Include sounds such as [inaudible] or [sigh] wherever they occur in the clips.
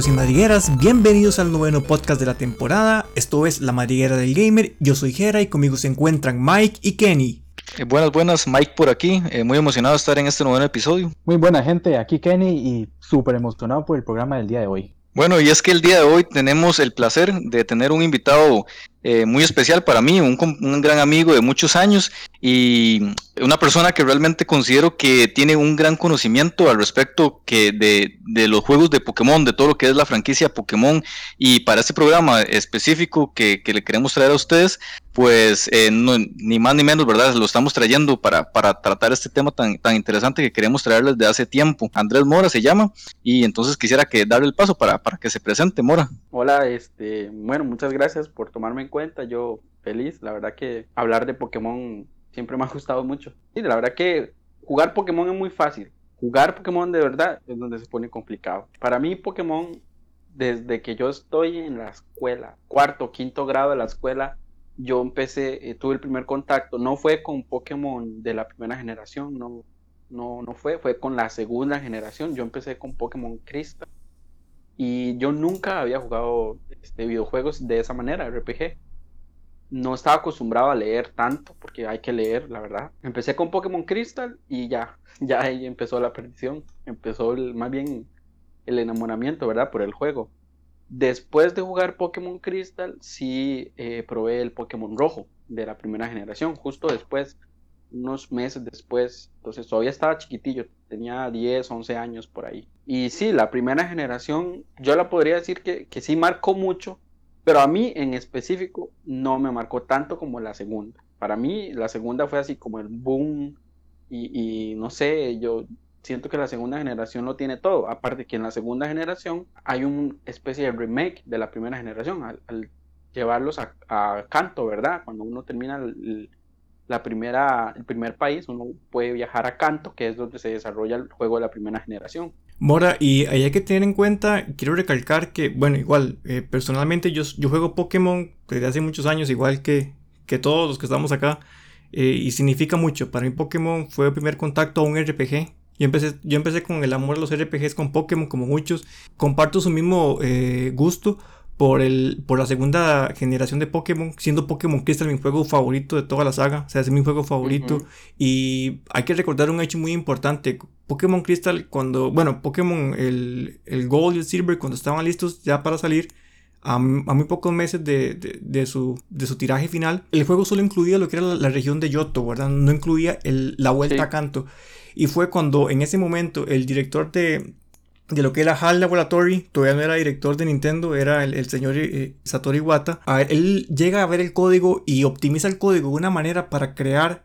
madrigueros y madrigueras, bienvenidos al noveno podcast de la temporada. Esto es La Madriguera del Gamer. Yo soy Jera y conmigo se encuentran Mike y Kenny. Eh, buenas, buenas, Mike por aquí. Eh, muy emocionado de estar en este noveno episodio. Muy buena gente, aquí Kenny y súper emocionado por el programa del día de hoy. Bueno, y es que el día de hoy tenemos el placer de tener un invitado eh, muy especial para mí, un, un, gran amigo de muchos años y una persona que realmente considero que tiene un gran conocimiento al respecto que de, de, los juegos de Pokémon, de todo lo que es la franquicia Pokémon y para este programa específico que, que le queremos traer a ustedes, pues eh, ni más ni menos, ¿verdad? Lo estamos trayendo para, para tratar este tema tan, tan interesante que queremos traerles de hace tiempo. Andrés Mora se llama y entonces quisiera que darle el paso para, para que se presente, Mora. Hola, este, bueno, muchas gracias por tomarme cuenta, yo feliz, la verdad que hablar de Pokémon siempre me ha gustado mucho. Y la verdad que jugar Pokémon es muy fácil. Jugar Pokémon de verdad es donde se pone complicado. Para mí Pokémon, desde que yo estoy en la escuela, cuarto, quinto grado de la escuela, yo empecé, eh, tuve el primer contacto, no fue con Pokémon de la primera generación, no, no, no fue, fue con la segunda generación, yo empecé con Pokémon Crystal y yo nunca había jugado este, videojuegos de esa manera, RPG no estaba acostumbrado a leer tanto, porque hay que leer, la verdad. Empecé con Pokémon Crystal y ya, [laughs] ya ahí empezó la perdición, empezó más bien el enamoramiento, ¿verdad? Por el juego. Después de jugar Pokémon Crystal, sí eh, probé el Pokémon Rojo de la primera generación, justo después, unos meses después. Entonces todavía estaba chiquitillo, tenía 10, 11 años por ahí. Y sí, la primera generación, yo la podría decir que, que sí marcó mucho pero a mí en específico no me marcó tanto como la segunda. Para mí la segunda fue así como el boom y, no sé, yo siento que la segunda generación lo tiene todo. Aparte que en la segunda generación hay una especie de remake de la primera generación al, llevarlos a, canto, ¿verdad? Cuando uno termina la primera, el primer país, uno puede viajar a canto, que es donde se desarrolla el juego de la primera generación. Mora, y hay que tener en cuenta, quiero recalcar que, bueno, igual, eh, personalmente yo, yo juego Pokémon desde hace muchos años, igual que, que todos los que estamos acá, eh, y significa mucho. Para mí Pokémon fue el primer contacto a un RPG. Yo empecé, yo empecé con el amor a los RPGs con Pokémon, como muchos. Comparto su mismo eh, gusto, por, el, por la segunda generación de Pokémon, siendo Pokémon Crystal mi juego favorito de toda la saga, o sea, es mi juego favorito. Y hay que recordar un hecho muy importante. Pokémon Crystal, cuando, bueno, Pokémon, el, el Gold y el Silver, cuando estaban listos ya para salir, a, muy pocos meses de, de, su, de su tiraje final, el juego solo incluía lo que era la, región de Yoto, ¿verdad? No incluía el, la vuelta a canto. Y fue cuando en ese momento el director de, de lo que era HAL Laboratory, todavía no era director de Nintendo, era el, señor eh, Satoru Iwata. A él llega a ver el código y optimiza el código de una manera para crear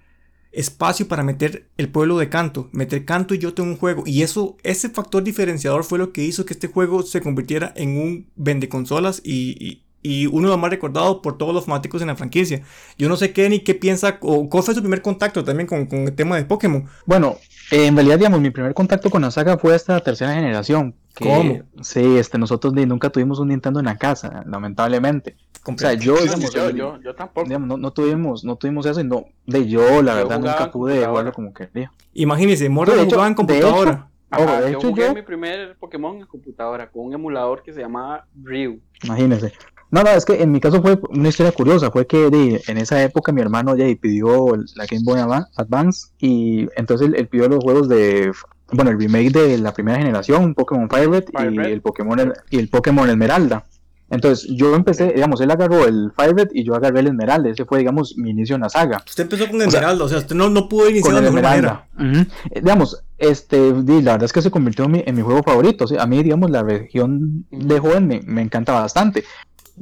espacio para meter el pueblo de Canto, meter Canto y Yoto en un juego. Y eso, ese factor diferenciador fue lo que hizo que este juego se convirtiera en un vende consolas y uno de los más recordados por todos los fanáticos en la franquicia. Yo no sé qué ni qué piensa, o cuál fue su primer contacto también con, con el tema de Pokémon. Bueno, eh, en realidad, digamos, mi primer contacto con la saga fue esta tercera generación. ¿Cómo? Sí, este, nosotros nunca tuvimos un Nintendo en la casa, lamentablemente. O sea, yo, digamos, yo, yo, yo, tampoco. Digamos, no, tuvimos, no tuvimos eso y no, de yo, la verdad, nunca pude jugarlo como quería. Imagínense, Mora jugaba en computadora. De hecho, yo jugué mi primer Pokémon en computadora con un emulador que se llamaba Ryu. Imagínense. No, no, es que en mi caso fue una historia curiosa, fue que en esa época mi hermano ya pidió la Game Boy Advance y entonces él, pidió los juegos de, bueno, el remake de la primera generación, Pokémon Fire Red, y el Pokémon y el Pokémon Esmeralda. Entonces yo empecé, digamos, él agarró el Fire Red y yo agarré el Esmeralda, ese fue, digamos, mi inicio en la saga. Usted empezó con Esmeralda, o sea, usted no, no pudo iniciar de Esmeralda. Eh, digamos, este, la verdad es que se convirtió en mi, en mi juego favorito, a mí, digamos, la región de joven me, me encanta bastante.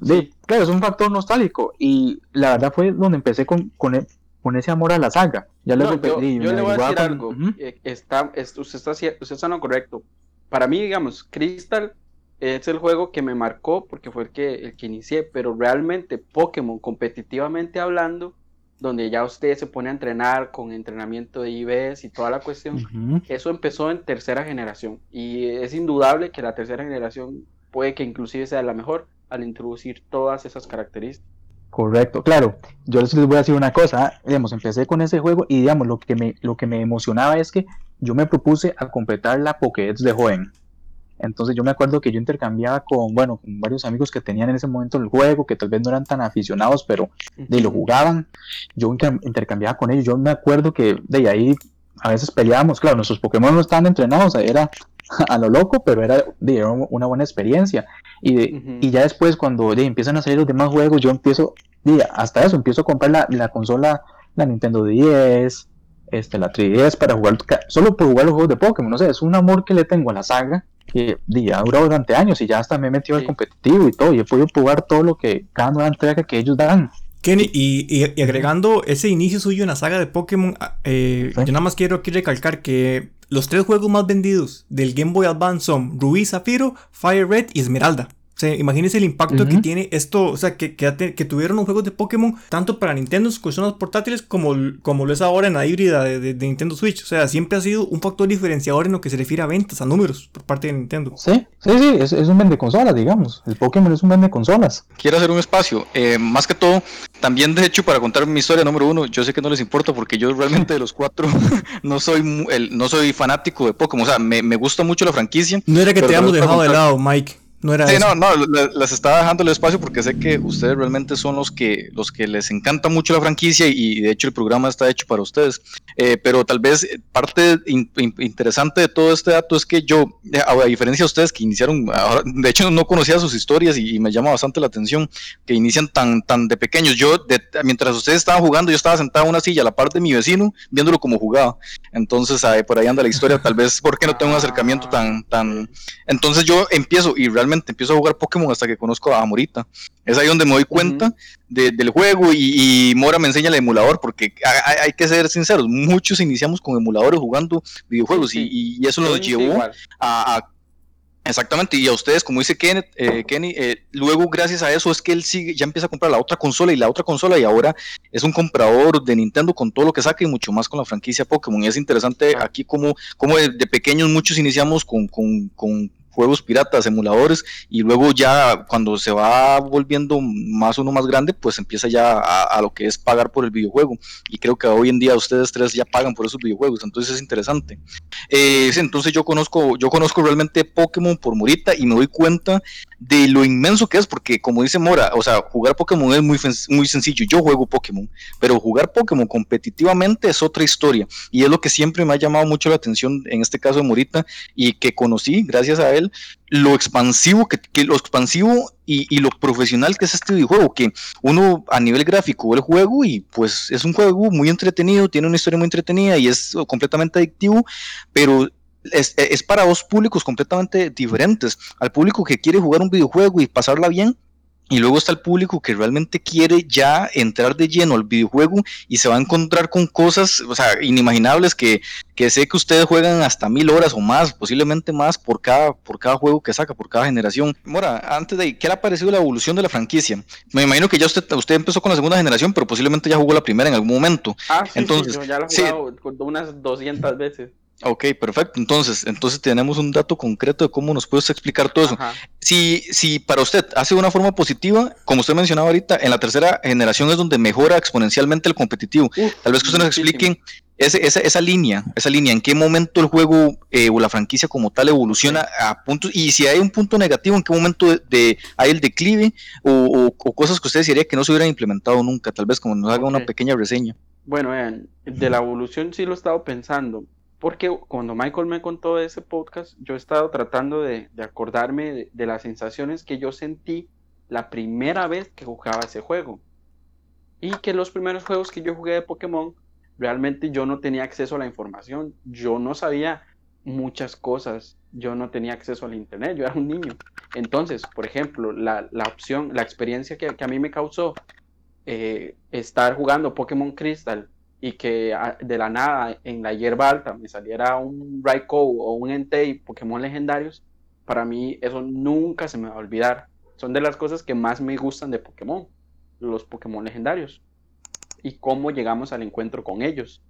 Sí, claro, es un factor nostálgico y la verdad fue donde empecé con, con, e, con ese amor a la saga. Ya yo, yo le voy a decir algo, eh, está, usted, está, usted está en lo correcto. Para mí, digamos, Crystal es el juego que me marcó porque fue el que, el que inicié, pero realmente Pokémon, competitivamente hablando, donde ya usted se pone a entrenar con entrenamiento de IBS y toda la cuestión, eso empezó en tercera generación. Y es indudable que la tercera generación puede que inclusive sea la mejor, al introducir todas esas características. Correcto, claro. Yo les voy a decir una cosa, digamos, empecé con ese juego y digamos, lo que me, lo que me emocionaba es que yo me propuse a completar la Pokédex de joven. Entonces yo me acuerdo que yo intercambiaba con, bueno, con varios amigos que tenían en ese momento el juego, que tal vez no eran tan aficionados, pero de lo jugaban. Yo intercambiaba con ellos. Yo me acuerdo que de ahí a veces peleábamos, claro, nuestros Pokémon no estaban entrenados, era a lo loco, pero era, de, una buena experiencia. Y, y ya después, cuando de, empiezan a salir los demás juegos, yo empiezo, de, hasta eso, empiezo a comprar la, la consola, la Nintendo 10, este, la 3DS para jugar, solo por jugar los juegos de Pokémon, no sé, es un amor que le tengo a la saga que ya ha durado durante años y ya hasta me he metido al competitivo y todo, y he podido jugar todo lo que cada nueva entrega que ellos dan. Kenny, y, agregando ese inicio suyo en la saga de Pokémon, ah, eh, yo nada más quiero aquí recalcar que los tres juegos más vendidos del Game Boy Advance son Rubí, Zafiro, Fire Red y Esmeralda imagínense el impacto que tiene esto, o sea, que, que, tuvieron los juegos de Pokémon tanto para Nintendo, sus consolas portátiles, como, como lo es ahora en la híbrida de, Nintendo Switch. O sea, siempre ha sido un factor diferenciador en lo que se refiere a ventas, a números por parte de Nintendo. Sí, sí, sí, es, un vende consolas, digamos. El Pokémon es un vende consolas. Quiero hacer un espacio. Eh, más que todo, también de hecho, para contar mi historia número uno, yo sé que no les importa porque yo realmente de los cuatro [laughs] no soy el, no soy fanático de Pokémon. O sea, me, me gusta mucho la franquicia. No era que te hayamos dejado de lado, Mike. No era sí, no, no, les estaba dejando el espacio porque sé que ustedes realmente son los que, los que les encanta mucho la franquicia y de hecho el programa está hecho para ustedes. Eh, pero tal vez parte interesante de todo este dato es que yo, eh, a, diferencia de ustedes que iniciaron, de hecho no conocía sus historias y, me llama bastante la atención que inician tan, tan de pequeños. Yo, mientras ustedes estaban jugando, yo estaba sentado en una silla a la par de mi vecino viéndolo como jugaba. Entonces, por ahí anda la historia, tal vez porque no tengo un acercamiento tan, tan... Entonces yo empiezo y realmente empiezo a jugar Pokémon hasta que conozco a Morita. Es ahí donde me doy cuenta del juego y, Mora me enseña el emulador, porque hay, que ser sinceros, muchos iniciamos con emuladores jugando videojuegos y, eso nos llevó a, Exactamente, y a ustedes, como dice Kenneth, eh, Kenny, eh, luego gracias a eso es que él sigue, ya empieza a comprar la otra consola y la otra consola y ahora es un comprador de Nintendo con todo lo que saca y mucho más con la franquicia Pokémon. Y es interesante aquí como, como de, pequeños muchos iniciamos con, con, con juegos piratas, emuladores, y luego ya cuando se va volviendo más uno más grande, pues empieza ya a, lo que es pagar por el videojuego. Y creo que hoy en día ustedes tres ya pagan por esos videojuegos, entonces es interesante. Eh, entonces yo conozco, yo conozco realmente Pokémon por Morita y me doy cuenta de lo inmenso que es, porque como dice Mora, o sea, jugar Pokémon es muy, muy sencillo. Yo juego Pokémon, pero jugar Pokémon competitivamente es otra historia. Y es lo que siempre me ha llamado mucho la atención, en este caso de Morita, y que conocí gracias a él, lo expansivo, que, lo expansivo y, lo profesional que es este videojuego, que uno a nivel gráfico ve el juego y pues es un juego muy entretenido, tiene una historia muy entretenida y es completamente adictivo, pero es, es, para dos públicos completamente diferentes. Al público que quiere jugar un videojuego y pasarla bien, y luego está el público que realmente quiere ya entrar de lleno al videojuego y se va a encontrar con cosas, o sea, inimaginables que, que sé que ustedes juegan hasta mil horas o más, posiblemente más por cada, por cada juego que saca, por cada generación. Mora, antes de ¿qué le ha parecido la evolución de la franquicia? Me imagino que ya usted, usted empezó con la segunda generación, pero posiblemente ya jugó la primera en algún momento. Ah, sí, Entonces, yo ya la he jugado unas 200 veces. Ok, perfecto. Entonces, entonces tenemos un dato concreto de cómo nos puedes explicar todo eso. Si, si para usted hace de una forma positiva, como usted mencionaba ahorita, en la tercera generación es donde mejora exponencialmente el competitivo. Tal vez que usted nos explique ese, esa, esa, línea, esa línea, en qué momento el juego eh, o la franquicia como tal evoluciona a puntos, y si hay un punto negativo, en qué momento de, hay el declive o, cosas que usted diría que no se hubieran implementado nunca, tal vez como nos haga una pequeña reseña. Bueno, vean, de la evolución sí lo he estado pensando. Porque cuando Michael me contó ese podcast, yo he estado tratando de, acordarme de, las sensaciones que yo sentí la primera vez que jugaba ese juego. Y que los primeros juegos que yo jugué de Pokémon, realmente yo no tenía acceso a la información. Yo no sabía muchas cosas. Yo no tenía acceso al Internet. Yo era un niño. Entonces, por ejemplo, la, opción, la experiencia que, a mí me causó eh, estar jugando Pokémon Crystal y que ah, de la nada en la hierba alta me saliera un Raikou o un Entei Pokémon legendarios, para mí eso nunca se me va a olvidar. Son de las cosas que más me gustan de Pokémon, los Pokémon legendarios y cómo llegamos al encuentro con ellos.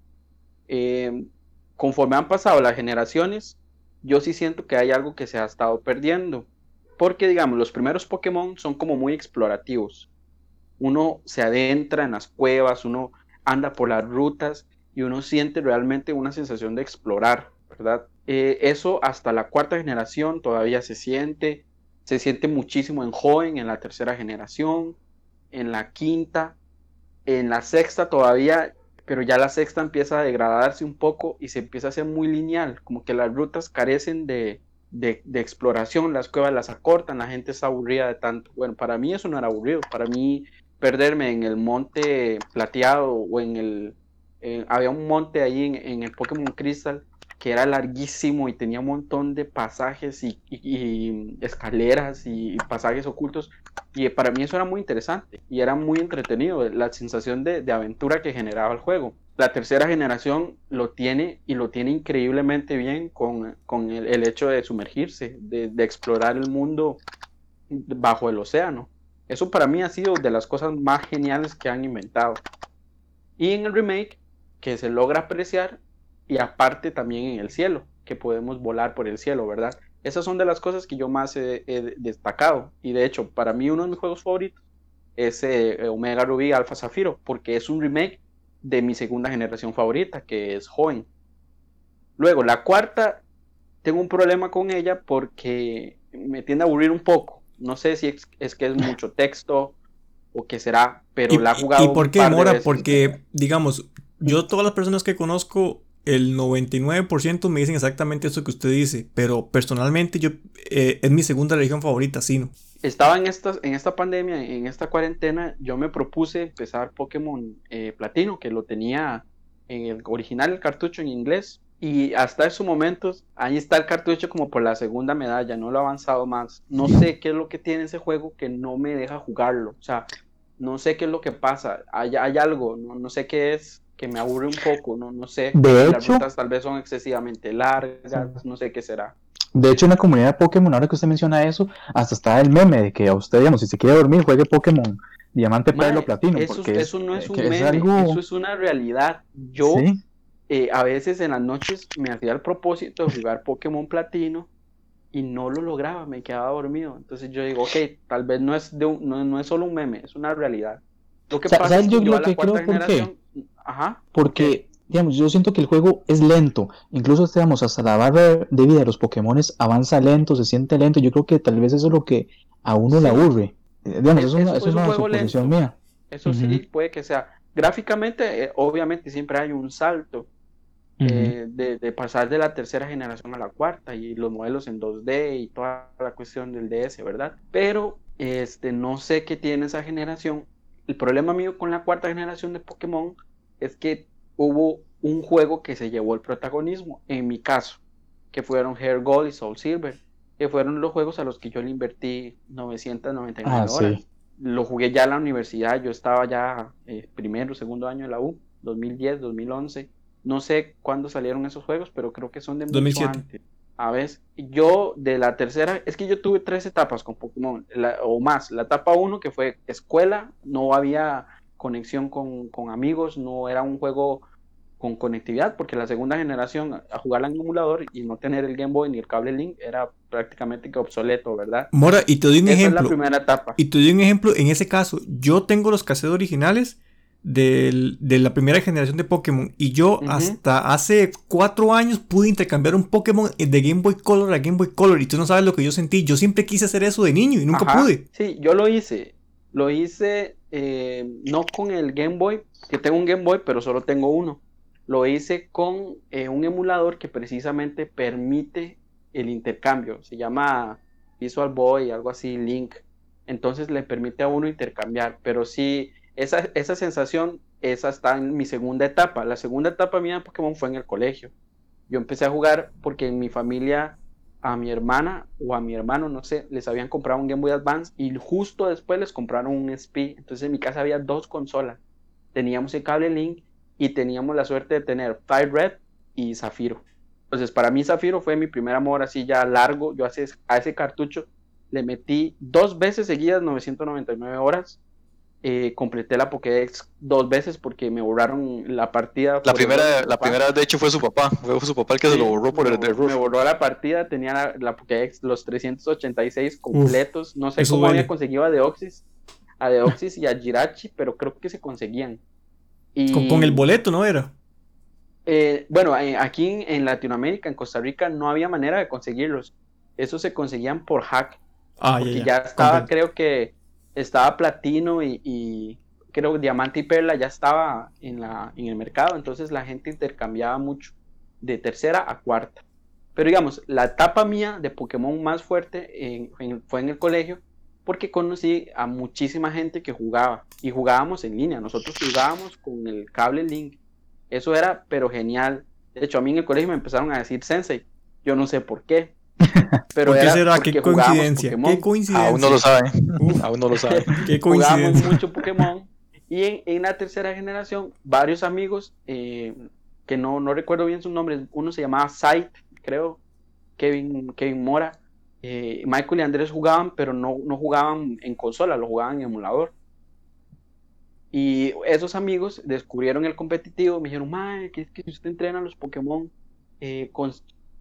Em, conforme han pasado las generaciones, yo sí siento que hay algo que se ha estado perdiendo. Porque, digamos, los primeros Pokémon son como muy explorativos. Uno se adentra en las cuevas, uno anda por las rutas y uno siente realmente una sensación de explorar, ¿verdad? eh, eso hasta la cuarta generación todavía se siente, se siente muchísimo en joven, en la tercera generación, en la quinta, en la sexta todavía, pero ya la sexta empieza a degradarse un poco y se empieza a hacer muy lineal, como que las rutas carecen de, de, exploración, las cuevas las acortan, la gente está aburrida de tanto. Bueno, para mí eso no era aburrido, para mí perderme en el monte plateado o en el... había un monte ahí en, el Pokémon Crystal que era larguísimo y tenía un montón de pasajes y, escaleras y, pasajes ocultos. Y para mí eso era muy interesante y era muy entretenido, la sensación de, aventura que generaba el juego. La tercera generación lo tiene y lo tiene increíblemente bien con, el, hecho de sumergirse, de, de explorar el mundo bajo el océano. Eso para mí ha sido de las cosas más geniales que han inventado. Y en el remake, que se logra apreciar, y aparte también en el cielo, que podemos volar por el cielo, ¿verdad? Esas son de las cosas que yo más he, destacado. Y de hecho, para mí uno de mis juegos favoritos es eh, Omega Ruby Alpha Zafiro, porque es un remake de mi segunda generación favorita, que es Joven. Luego, la cuarta, tengo un problema con ella porque me tiende a aburrir un poco. No sé si es, que es mucho texto o qué será, pero la he jugado. ¿Y por qué, Mora? Porque, digamos, yo todas las personas que conozco el 99% me dicen exactamente eso que usted dice, pero personalmente yo eh, es mi segunda religión favorita, Sino. Estaba en esta, en esta pandemia, en esta cuarentena, yo me propuse empezar Pokémon eh, Platino, que lo tenía en el original, el cartucho en inglés, y hasta esos momentos, ahí está el cartucho como por la segunda medalla, no lo he avanzado más. No sé qué es lo que tiene ese juego que no me deja jugarlo, o sea, no sé qué es lo que pasa, hay, hay algo, no, no sé qué es, que me aburre un poco, no, no sé. De las rutas tal vez son excesivamente largas, no sé qué será. De hecho, en la comunidad de Pokémon, ahora que usted menciona eso, hasta está el meme de que a usted, digamos, si se quiere dormir, juegue Pokémon Diamante, Perlo, Platino. Eso, porque eso no es un meme, eso es una realidad. Yo eh, a veces en las noches me hacía el propósito de jugar Pokémon Platino y no lo lograba, me quedaba dormido. Entonces yo digo, ok, tal vez no es, de no, no es solo un meme, es una realidad. Lo que pasa es que yo, a la cuarta generación Ajá. Porque, digamos, yo siento que el juego es lento. Incluso, digamos, hasta la barra de vida de los Pokémon avanza lento, se siente lento. Yo creo que tal vez eso es lo que a uno le aburre. Eh, digamos, es, una, es una suposición mía. Eso sí, puede que sea. Gráficamente, eh, obviamente, siempre hay un salto. Eh, de, de, pasar de la tercera generación a la cuarta y los modelos en 2D y toda la cuestión del DS, ¿verdad? Pero este, no sé qué tiene esa generación. El problema mío con la cuarta generación de Pokémon es que hubo un juego que se llevó el protagonismo, en mi caso, que fueron Hair Gold y Soul Silver, que fueron los juegos a los que yo le invertí 999 ah, horas. Lo jugué ya en la universidad, yo estaba ya eh, primero, segundo año de la U, 2010, 2011. No sé cuándo salieron esos juegos, pero creo que son de mucho antes. A ver, yo de la tercera, es que yo tuve tres etapas con Pokémon, o más. La etapa uno que fue escuela, no había conexión con, amigos, no era un juego con conectividad, porque la segunda generación, a jugar en emulador y no tener el Game Boy ni el cable Link, era prácticamente que obsoleto, ¿verdad? Mora, y te doy un ejemplo. Es la primera etapa. Y te doy un ejemplo, en ese caso, yo tengo los cassettes originales de la primera generación de Pokémon. Y yo hasta hace cuatro años pude intercambiar un Pokémon de Game Boy Color a Game Boy Color. Y tú no sabes lo que yo sentí. Yo siempre quise hacer eso de niño y nunca pude. Sí, yo lo hice. Lo hice eh, no con el Game Boy, que tengo un Game Boy, pero solo tengo uno. Lo hice con eh, un emulador que precisamente permite el intercambio. Se llama Visual Boy, algo así, Link. Entonces le permite a uno intercambiar. Pero sí, esa, esa sensación, esa está en mi segunda etapa. La segunda etapa mía de Pokémon fue en el colegio. Yo empecé a jugar porque en mi familia a mi hermana o a mi hermano, no sé, les habían comprado un Game Boy Advance y justo después les compraron un SP. Entonces en mi casa había dos consolas. Teníamos el cable Link y teníamos la suerte de tener Fire Red y Zafiro. Entonces para mí Zafiro fue mi primer amor así ya largo. Yo a ese, a ese cartucho le metí dos veces seguidas 999 horas eh, completé la Pokédex dos veces porque me borraron la partida. La primera, la primera de hecho fue su papá, fue su papá el que se lo borró por el error. Me borró la partida, tenía la, Pokédex los 386 completos, no sé cómo había conseguido a Deoxys, a Deoxys y a Jirachi, pero creo que se conseguían. Y... Con, el boleto, ¿no era? Eh, bueno, eh, aquí en, Latinoamérica, en Costa Rica, no había manera de conseguirlos. Esos se conseguían por hack. Ah, porque ya, estaba, creo que estaba platino y, creo que diamante y perla ya estaba en, la, en el mercado. Entonces la gente intercambiaba mucho de tercera a cuarta. Pero digamos, la etapa mía de Pokémon más fuerte fue en el colegio porque conocí a muchísima gente que jugaba y jugábamos en línea. Nosotros jugábamos con el cable Link. Eso era, pero genial. De hecho, a mí en el colegio me empezaron a decir Sensei. Yo no sé por qué. [laughs] Pero ¿Por qué será? ¿Qué coincidencia? ¿Qué coincidencia? Aún no lo sabe. Aún no lo sabe. [laughs] ¿Qué coincidencia? Jugábamos mucho [laughs] Pokémon. Y en, la tercera generación, varios amigos, eh, que no, no recuerdo bien sus nombres, uno se llamaba Sight, creo, Kevin, Kevin Mora, eh, Michael y Andrés jugaban, pero no, no jugaban en consola, lo jugaban en emulador. Y esos amigos descubrieron el competitivo, me dijeron, mae, que es que si usted entrena los Pokémon eh,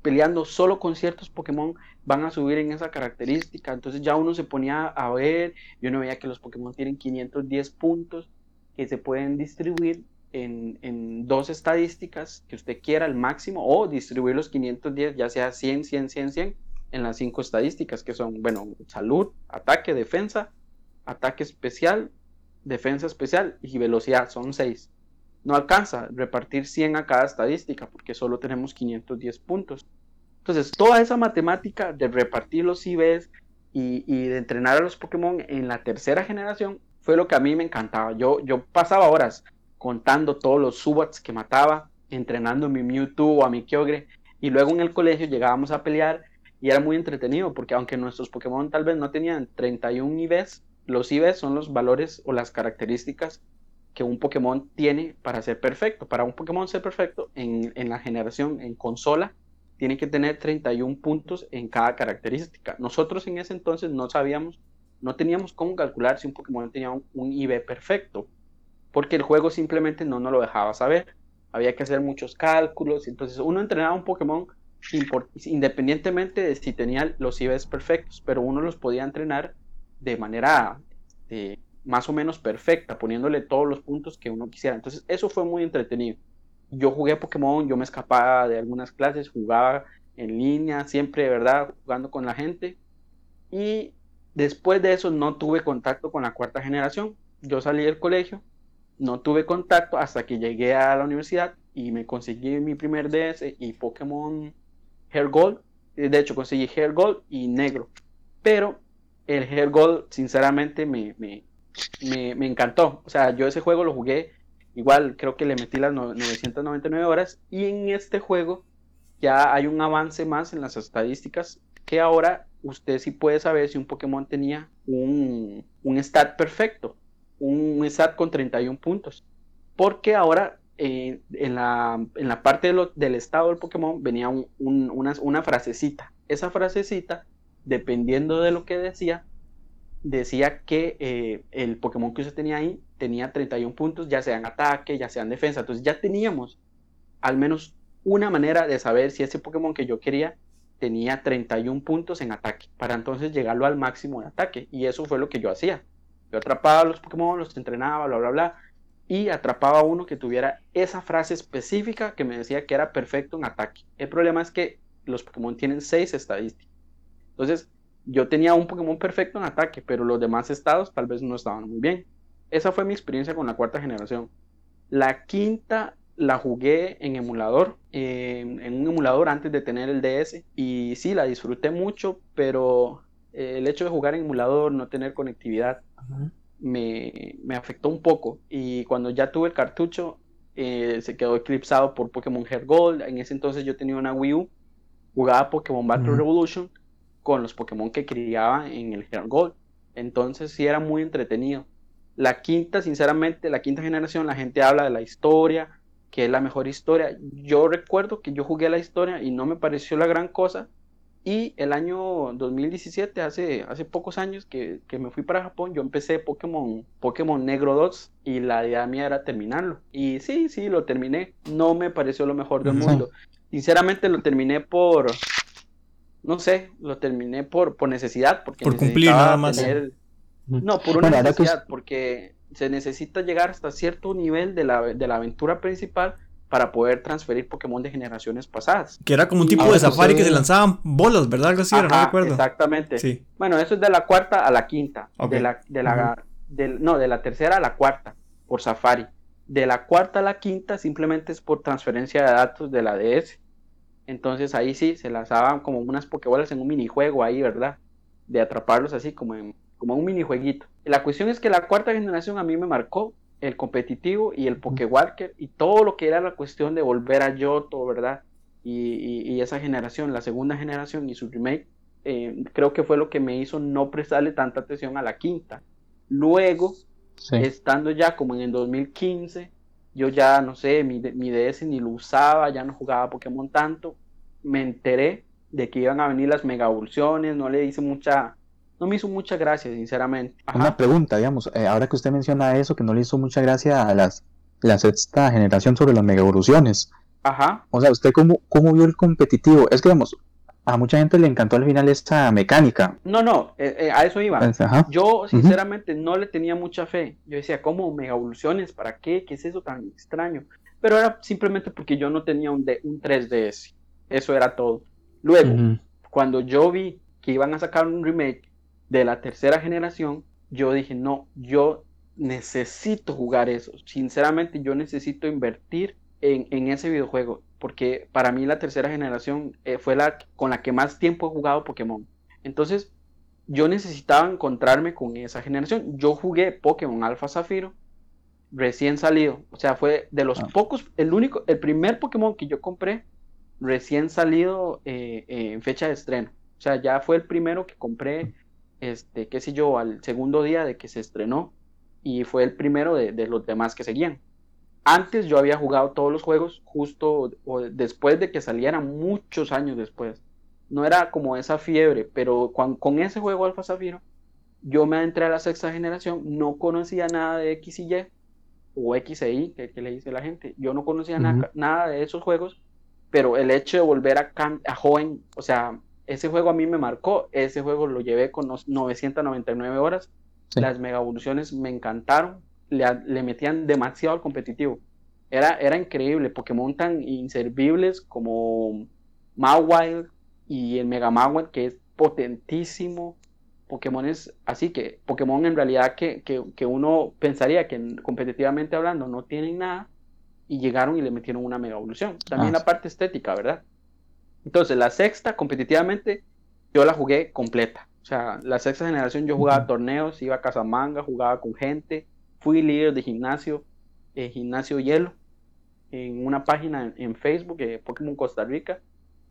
peleando solo con ciertos Pokémon, van a subir en esa característica. Entonces ya uno se ponía a ver, yo no veía que los Pokémon tienen 510 puntos que se pueden distribuir en, dos estadísticas que usted quiera al máximo, o distribuir los 510, ya sea 100, 100, 100, 100, en las cinco estadísticas, que son, bueno, salud, ataque, defensa, ataque especial, defensa especial y velocidad, son seis. No alcanza repartir 100 a cada estadística porque solo tenemos 510 puntos. Entonces, toda esa matemática de repartir los IBs y, de entrenar a los Pokémon en la tercera generación fue lo que a mí me encantaba. Yo, yo pasaba horas contando todos los Subats que mataba, entrenando a mi Mewtwo o a mi Kyogre, y luego en el colegio llegábamos a pelear y era muy entretenido porque aunque nuestros Pokémon tal vez no tenían 31 IVs, los IVs son los valores o las características que un Pokémon tiene para ser perfecto. Para un Pokémon ser perfecto en, en la generación en consola, tiene que tener 31 puntos en cada característica. Nosotros en ese entonces no sabíamos, no teníamos cómo calcular si un Pokémon tenía un, un perfecto, porque el juego simplemente no nos lo dejaba saber. Había que hacer muchos cálculos, entonces uno entrenaba un Pokémon independientemente de si tenía los IVs perfectos, pero uno los podía entrenar de manera este, más o menos perfecta, poniéndole todos los puntos que uno quisiera. Entonces, eso fue muy entretenido. Yo jugué Pokémon, yo me escapaba de algunas clases, jugaba en línea, siempre, de verdad, jugando con la gente. Y después de eso no tuve contacto con la cuarta generación. Yo salí del colegio, no tuve contacto hasta que llegué a la universidad y me conseguí mi primer DS y Pokémon Hair Gold. Eh, de hecho, conseguí Hair Gold y negro. Pero el Hair Gold, sinceramente, me, me, me, encantó. O sea, yo ese juego lo jugué. Igual creo que le metí las 999 horas. Y en este juego ya hay un avance más en las estadísticas. Que ahora usted sí puede saber si un Pokémon tenía un, un stat perfecto. Un stat con 31 puntos. Porque ahora eh, en, la, en, la, parte del estado del Pokémon venía una, frasecita. Esa frasecita, dependiendo de lo que decía, decía que eh, el Pokémon que usted tenía ahí tenía 31 puntos, ya sea en ataque, ya sea en defensa. Entonces ya teníamos al menos una manera de saber si ese Pokémon que yo quería tenía 31 puntos en ataque, para entonces llegarlo al máximo de ataque. Y eso fue lo que yo hacía. Yo atrapaba a los Pokémon, los entrenaba, bla, bla, bla, y atrapaba a uno que tuviera esa frase específica que me decía que era perfecto en ataque. El problema es que los Pokémon tienen seis estadísticas. Entonces, yo tenía un Pokémon perfecto en ataque, pero los demás estados tal vez no estaban muy bien. Esa fue mi experiencia con la cuarta generación. La quinta la jugué en emulador, en un emulador antes de tener el DS. Y sí, la disfruté mucho, pero eh, el hecho de jugar en emulador, no tener conectividad, me, afectó un poco. Y cuando ya tuve el cartucho, eh, se quedó eclipsado por Pokémon Heart Gold. En ese entonces yo tenía una Wii U, jugaba Pokémon Battle Revolution con los Pokémon que criaba en el Gold. Entonces sí era muy entretenido. La quinta, sinceramente, la quinta generación, la gente habla de la historia, que es la mejor historia. Yo recuerdo que yo jugué la historia y no me pareció la gran cosa, y el año 2017, hace, hace pocos años que, me fui para Japón, yo empecé Pokémon, Pokémon Negro 2 y la idea mía era terminarlo. Y sí, sí, lo terminé. No me pareció lo mejor del mundo. Sinceramente lo terminé por, no sé, lo terminé por, por necesidad. Porque por cumplir nada más. No, por una necesidad, porque se necesita llegar hasta cierto nivel de la, de la aventura principal para poder transferir Pokémon de generaciones pasadas. Que era como un tipo de safari que se lanzaban bolas, ¿verdad? Algo así, no recuerdo. Exactamente. Sí. Bueno, eso es de la cuarta a la quinta. De la, de la, no, de la tercera a la cuarta, por safari. De la cuarta a la quinta simplemente es por transferencia de datos de la DS. Entonces ahí sí, se lanzaban como unas Pokébolas en un minijuego ahí, ¿verdad? De atraparlos así como en, como un minijueguito. La cuestión es que la cuarta generación a mí me marcó el competitivo y el Pokewalker y todo lo que era la cuestión de volver a Yoto, ¿verdad? Y, esa generación, la segunda generación y su remake, eh, creo que fue lo que me hizo no prestarle tanta atención a la quinta. Luego, estando ya como en el 2015, yo ya, no sé, mi, mi DS ni lo usaba, ya no jugaba Pokémon tanto, me enteré de que iban a venir las mega evoluciones, no le hice mucha no me hizo mucha gracia, sinceramente. Una pregunta, digamos, eh, ahora que usted menciona eso, que no le hizo mucha gracia a las, la sexta generación sobre las mega evoluciones. Ajá. O sea, ¿usted cómo, cómo vio el competitivo? Es que, digamos, a mucha gente le encantó al final esta mecánica. No, no, eh, eh, a eso iba. Yo, sinceramente, no le tenía mucha fe. Yo decía, ¿cómo mega evoluciones? ¿Para qué? ¿Qué es eso tan extraño? Pero era simplemente porque yo no tenía un, un 3DS. Eso era todo. Luego, cuando yo vi que iban a sacar un remake de la tercera generación, yo dije, no, yo necesito jugar eso. Sinceramente, yo necesito invertir en, ese videojuego, porque para mí la tercera generación eh, fue la con la que más tiempo he jugado Pokémon. Entonces, yo necesitaba encontrarme con esa generación. Yo jugué Pokémon Alpha Zafiro recién salido, o sea, fue de los ah. pocos, el único, el primer Pokémon que yo compré recién salido eh, eh, en fecha de estreno. O sea, ya fue el primero que compré este, qué sé yo, al segundo día de que se estrenó y fue el primero de, los demás que seguían. Antes yo había jugado todos los juegos justo después de que salieran, muchos años después. No era como esa fiebre, pero con, ese juego Alfa Zafiro, yo me entré a la sexta generación, no conocía nada de X y Y, o X e Y, que, le dice la gente. Yo no conocía nada de esos juegos, pero el hecho de volver a, a joven, o sea, ese juego a mí me marcó, ese juego lo llevé con 999 horas, las mega evoluciones me encantaron, le, metían demasiado al competitivo. Era, era increíble, Pokémon tan inservibles como Mawile y el Mega Mawile que es potentísimo. Pokémon es así que Pokémon en realidad que, uno pensaría que competitivamente hablando no tienen nada y llegaron y le metieron una mega evolución. También ah, la parte estética, ¿verdad? Entonces, la sexta, competitivamente, yo la jugué completa. O sea, la sexta generación yo jugaba torneos, iba a Casamanga, jugaba con gente, fui líder de gimnasio, eh, gimnasio hielo, en una página en, Facebook, eh, Pokémon Costa Rica,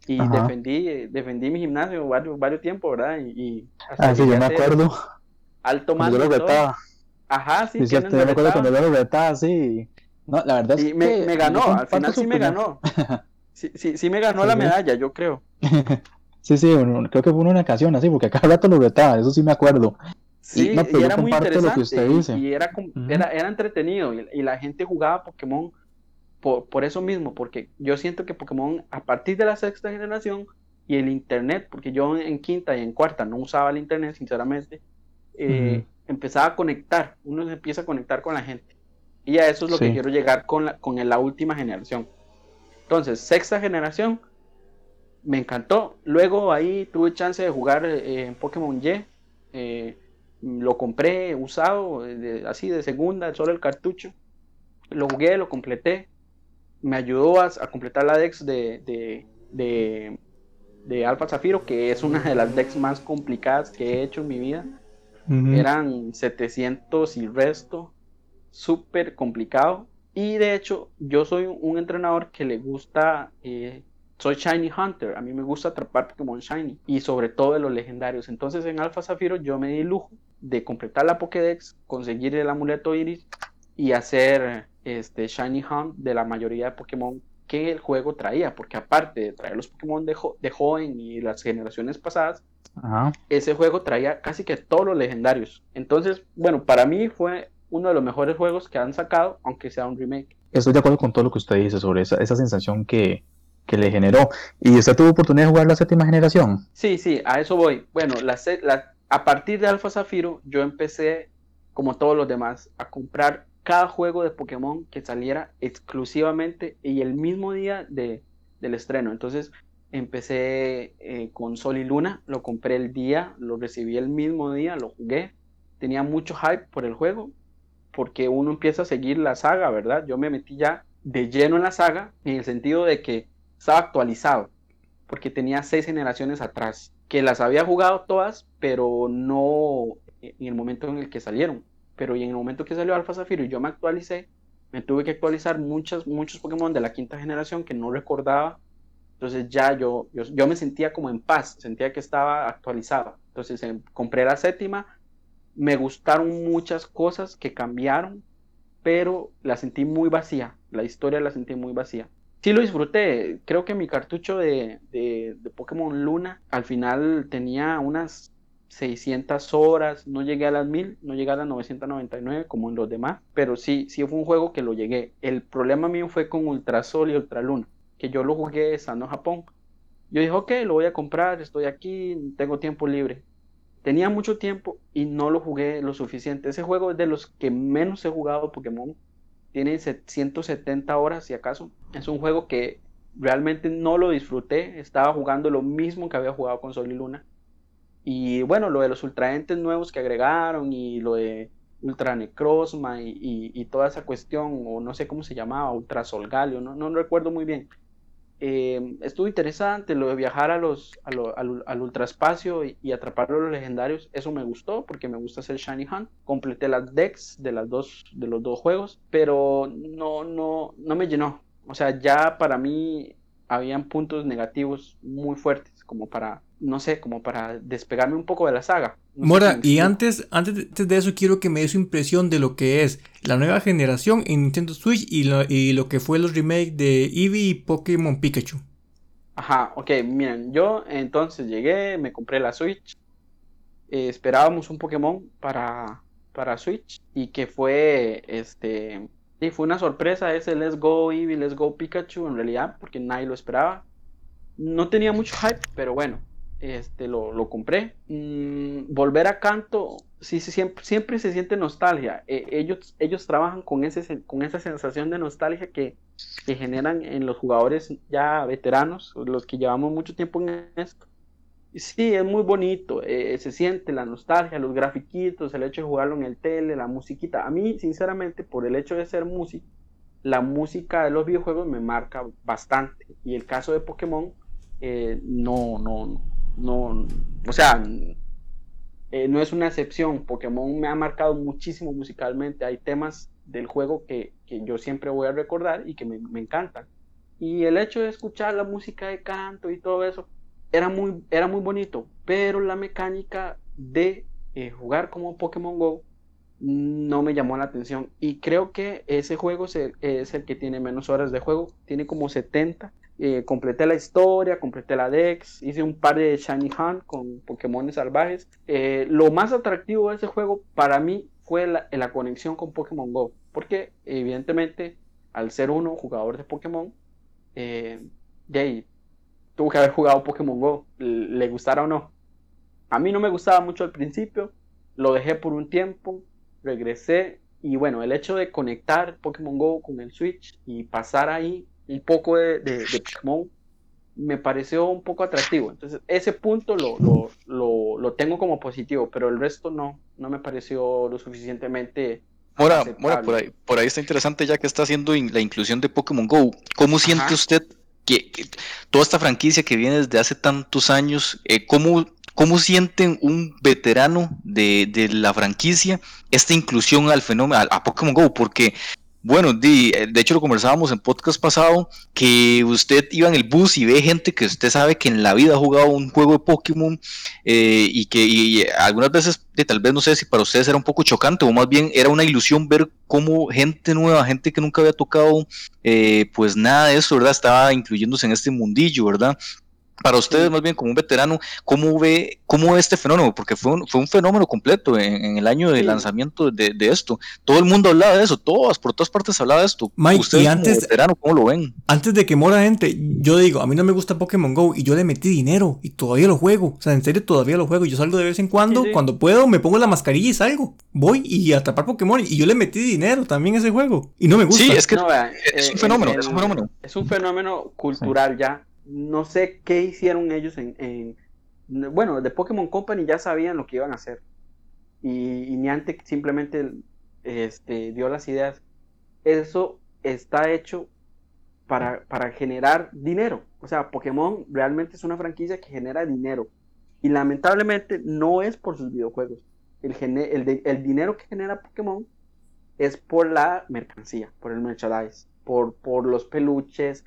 y defendí, eh, defendí mi gimnasio varios, varios tiempos, ¿verdad? Y, ah, sí, yo me acuerdo. Alto mando. Yo lo retaba. Ajá, sí, sí yo me acuerdo cuando yo lo retaba, sí. No, la verdad es me, me ganó, al final sí me ganó. [laughs] Sí, sí, sí me ganó la medalla, yo creo. [laughs] sí, sí, creo que fue una ocasión así, porque cada rato lo retaba, eso sí me acuerdo. Sí, y, era muy interesante. Y, era, era, entretenido. Y, la gente jugaba Pokémon por, por, eso mismo, porque yo siento que Pokémon, a partir de la sexta generación y el internet, porque yo en quinta y en cuarta no usaba el internet, sinceramente, eh, empezaba a conectar. Uno se empieza a conectar con la gente. Y a eso es lo que quiero llegar con la, con la última generación. Entonces, sexta generación, me encantó. Luego ahí tuve chance de jugar eh, en Pokémon Y. Eh, lo compré usado, así de segunda, solo el cartucho. Lo jugué, lo completé. Me ayudó a, completar la Dex de, de, de, Alpha Zafiro, que es una de las decks más complicadas que he hecho en mi vida. Eran 700 y resto. Súper complicado. Y de hecho, yo soy un entrenador que le gusta, eh, soy Shiny Hunter, a mí me gusta atrapar Pokémon Shiny y sobre todo de los legendarios. Entonces en Alpha Zafiro yo me di lujo de completar la Pokédex, conseguir el amuleto Iris y hacer este Shiny Hunt de la mayoría de Pokémon que el juego traía, porque aparte de traer los Pokémon de, de joven y las generaciones pasadas, ese juego traía casi que todos los legendarios. Entonces, bueno, para mí fue uno de los mejores juegos que han sacado, aunque sea un remake. Estoy de acuerdo con todo lo que usted dice sobre esa, esa sensación que, que le generó. ¿Y usted tuvo oportunidad de jugar la séptima generación? Sí, sí, a eso voy. Bueno, la, a partir de Alpha Zafiro yo empecé, como todos los demás, a comprar cada juego de Pokémon que saliera exclusivamente y el mismo día de, del estreno. Entonces empecé eh, con Sol y Luna, lo compré el día, lo recibí el mismo día, lo jugué. Tenía mucho hype por el juego, porque uno empieza a seguir la saga, ¿verdad? Yo me metí ya de lleno en la saga, en el sentido de que estaba actualizado, porque tenía seis generaciones atrás, que las había jugado todas, pero no en el momento en el que salieron. Pero en el momento que salió Alpha Zafiro y yo me actualicé, me tuve que actualizar muchos, muchos Pokémon de la quinta generación que no recordaba. Entonces ya yo, yo, me sentía como en paz, sentía que estaba actualizado. Entonces em, compré la séptima, me gustaron muchas cosas que cambiaron, pero la sentí muy vacía. La historia la sentí muy vacía. Sí lo disfruté. Creo que mi cartucho de, de, de Pokémon Luna al final tenía unas 600 horas, no llegué a las 1000, no llegué a las 999 como en los demás, pero sí, sí fue un juego que lo llegué. El problema mío fue con Ultrasol y Ultraluna, que yo lo jugué estando en Japón. Yo dije, ok, lo voy a comprar, estoy aquí, tengo tiempo libre. Tenía mucho tiempo y no lo jugué lo suficiente. Ese juego es de los que menos he jugado Pokémon. Tiene 170 horas, si acaso. Es un juego que realmente no lo disfruté. Estaba jugando lo mismo que había jugado con Sol y Luna y bueno, lo de los ultraentes nuevos que agregaron y lo de Ultra Necrozma y, toda esa cuestión, o no sé cómo se llamaba, Ultra Solgalio, no, no recuerdo muy bien. Eh, estuvo interesante lo de viajar a los, al, al, ultraespacio y, atrapar a los legendarios. Eso me gustó porque me gusta hacer Shiny Hunt. Completé las decks de, las dos, los dos juegos, pero no, no, no me llenó. O sea, ya para mí habían puntos negativos muy fuertes como para no sé, como para despegarme un poco de la saga. Mora, y antes, antes de eso quiero que me dé su impresión de lo que es la nueva generación en Nintendo Switch y lo, y lo que fue los remakes de Eevee y Pokémon Pikachu. Ajá, ok, miren, yo entonces llegué, me compré la Switch, eh, esperábamos un Pokémon para, para Switch y que fue, este, y fue una sorpresa ese Let's Go Eevee, Let's Go Pikachu en realidad, porque nadie lo esperaba. No tenía mucho hype, pero bueno, este, lo, compré. Mm, volver a canto, sí, siempre, siempre se siente nostalgia. E, ellos, ellos trabajan con, ese, con esa sensación de nostalgia que, generan en los jugadores ya veteranos, los que llevamos mucho tiempo en esto. Sí, es muy bonito, eh, se siente la nostalgia, los grafiquitos, el hecho de jugarlo en el tele, la musiquita. A mí, sinceramente, por el hecho de ser música, la música de los videojuegos me marca bastante. Y el caso de Pokémon, eh, no, no, no, o sea, eh, no es una excepción. Pokémon me ha marcado muchísimo musicalmente. Hay temas del juego que, yo siempre voy a recordar y que me, encantan. Y el hecho de escuchar la música de canto y todo eso era muy, era muy bonito. Pero la mecánica de eh, jugar como Pokémon Go no me llamó la atención. Y creo que ese juego es el que tiene menos horas de juego. Tiene como 70 eh, completé la historia, completé la Dex, hice un par de Shiny Hunt con Pokémon salvajes. Eh, lo más atractivo de ese juego para mí fue la, conexión con Pokémon Go, porque evidentemente al ser uno jugador de Pokémon, eh, tuvo que haber jugado Pokémon Go, le gustara o no. A mí no me gustaba mucho al principio, lo dejé por un tiempo, regresé y bueno, el hecho de conectar Pokémon Go con el Switch y pasar ahí un poco de, de, Pokémon me pareció un poco atractivo. Entonces, ese punto lo, lo, lo, tengo como positivo, pero el resto no, no me pareció lo suficientemente. Mora, por, ahí, por ahí está interesante ya que está haciendo la inclusión de Pokémon Go. ¿Cómo siente usted que, toda esta franquicia que viene desde hace tantos años, eh, ¿cómo, ¿cómo sienten un veterano de, de, la franquicia esta inclusión al fenómeno, a Pokémon Go? Porque bueno, eh, de, hecho lo conversábamos en podcast pasado, que usted iba en el bus y ve gente que usted sabe que en la vida ha jugado un juego de Pokémon eh, y que algunas veces, tal vez no sé si para ustedes era un poco chocante o más bien era una ilusión ver cómo gente nueva, gente que nunca había tocado, eh, pues nada de eso, ¿verdad? Estaba incluyéndose en este mundillo, ¿verdad? Para ustedes, más bien como un veterano, ¿cómo ve, cómo ve este fenómeno? Porque fue un, fue un fenómeno completo en, el año de lanzamiento de, esto. Todo el mundo hablaba de eso, todas, por todas partes hablaba de esto. Mike, ustedes y antes, como veterano, ¿cómo lo ven? Antes de que mora gente, yo digo, a mí no me gusta Pokémon Go y yo le metí dinero y todavía lo juego. O sea, en serio, todavía lo juego. Yo salgo de vez en cuando, cuando puedo, me pongo la mascarilla y salgo. Voy y atrapar Pokémon y yo le metí dinero también a ese juego. Y no me gusta. Sí, es que es un fenómeno, es un fenómeno. Es un fenómeno cultural ya no sé qué hicieron ellos en, bueno, de Pokémon Company ya sabían lo que iban a hacer. Y, Niantic simplemente este, dio las ideas. Eso está hecho para, para, generar dinero. O sea, Pokémon realmente es una franquicia que genera dinero. Y lamentablemente no es por sus videojuegos. El, el, el dinero que genera Pokémon es por la mercancía, por el merchandise, por, por los peluches,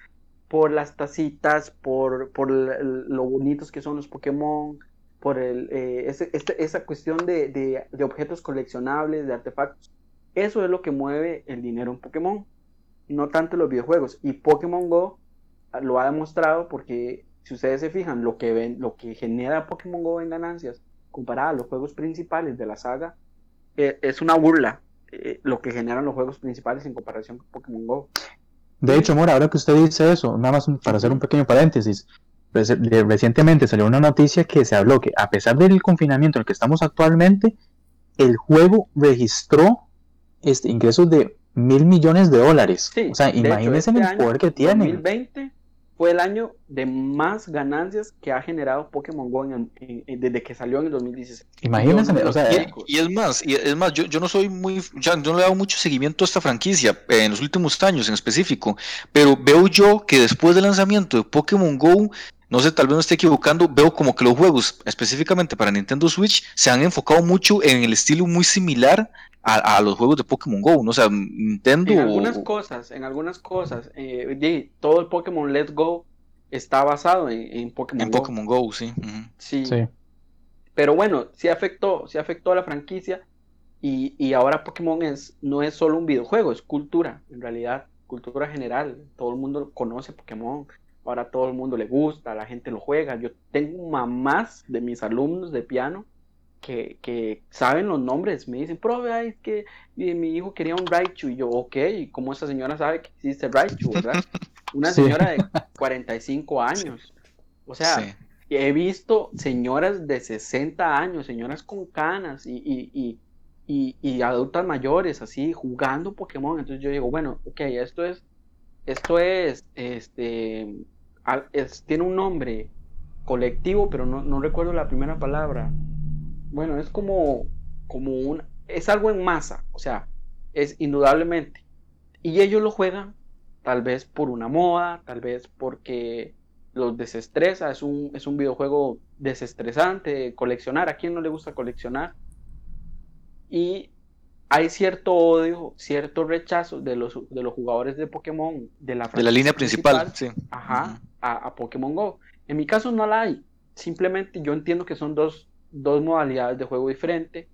por las tacitas, por, por lo bonitos que son los Pokémon, por el, eh, este, esa cuestión de, de, objetos coleccionables, de artefactos. Eso es lo que mueve el dinero en Pokémon, no tanto los videojuegos. Y Pokémon Go lo ha demostrado porque si ustedes se fijan, lo que, ven, lo que genera Pokémon Go en ganancias comparado a los juegos principales de la saga, eh, es una burla eh, lo que generan los juegos principales en comparación con Pokémon Go. De hecho, Mora, ahora que usted dice eso, nada más para hacer un pequeño paréntesis, recientemente salió una noticia que se habló que a pesar del confinamiento en el que estamos actualmente, el juego registró este, ingresos de mil millones de dólares. o sea, imagínense este el poder que tiene. 2020 fue el año de más ganancias que ha generado Pokémon Go desde que salió en el 2016. Imagínense, o sea, y, es más, y es más, yo, yo no soy muy, yo no le he dado mucho seguimiento a esta franquicia en los últimos años en específico, pero veo yo que después del lanzamiento de Pokémon Go no sé, tal vez me esté equivocando, veo como que los juegos, específicamente para Nintendo Switch, se han enfocado mucho en el estilo muy similar a, los juegos de Pokémon Go, ¿no? O sea, Nintendo... En algunas cosas, en algunas cosas, eh, todo el Pokémon Let's Go está basado en, Pokémon en Pokémon Go, sí. sí. Pero bueno, sí afectó, sí afectó a la franquicia y, y, ahora Pokémon es, no es solo un videojuego, es cultura, en realidad, cultura general. Todo el mundo conoce Pokémon, ahora todo el mundo le gusta, la gente lo juega. Yo tengo mamás de mis alumnos de piano que, saben los nombres, me dicen, profe, es que mi, hijo quería un Raichu, y yo, ok, ¿y cómo esa señora sabe que existe Raichu, verdad? [laughs] Una señora de 45 años, o sea, he visto señoras de 60 años, señoras con canas y, y, y, y, adultas mayores, así, jugando Pokémon, entonces yo digo, bueno, ok, esto es, esto es, este, tiene un nombre colectivo, pero no, no recuerdo la primera palabra, bueno, es como, como un, es algo en masa, o sea, es indudablemente. Y ellos lo juegan tal vez por una moda, tal vez porque los desestresa, es un, es un videojuego desestresante, coleccionar, a quién no le gusta coleccionar. Y hay cierto odio, cierto rechazo de los, de los jugadores de Pokémon, de la, de la línea principal, sí. Ajá, a, a, Pokémon Go. En mi caso no la hay. Simplemente yo entiendo que son dos, dos modalidades de juego diferentes.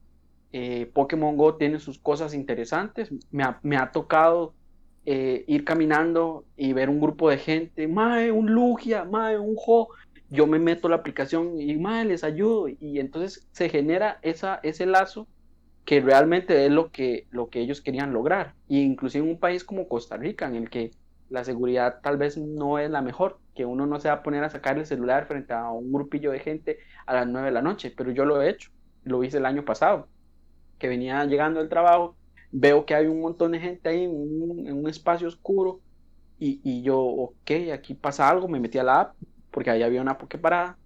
Eh, Pokémon Go tiene sus cosas interesantes. Me ha, me ha tocado eh, ir caminando y ver un grupo de gente, mae, un Lugia, mae, un Jo. Yo me meto a la aplicación y mae, les ayudo. Y entonces se genera esa, ese lazo que realmente es lo que, lo que ellos querían lograr. Y inclusive en un país como Costa Rica, en el que la seguridad tal vez no es la mejor, que uno no se va a poner a sacar el celular frente a un grupillo de gente a las 9 de la noche, pero yo lo he hecho, lo hice el año pasado, que venía llegando del trabajo, veo que hay un montón de gente ahí en un, espacio oscuro y, y, yo, ok, aquí pasa algo, me metí a la app, porque ahí había una parada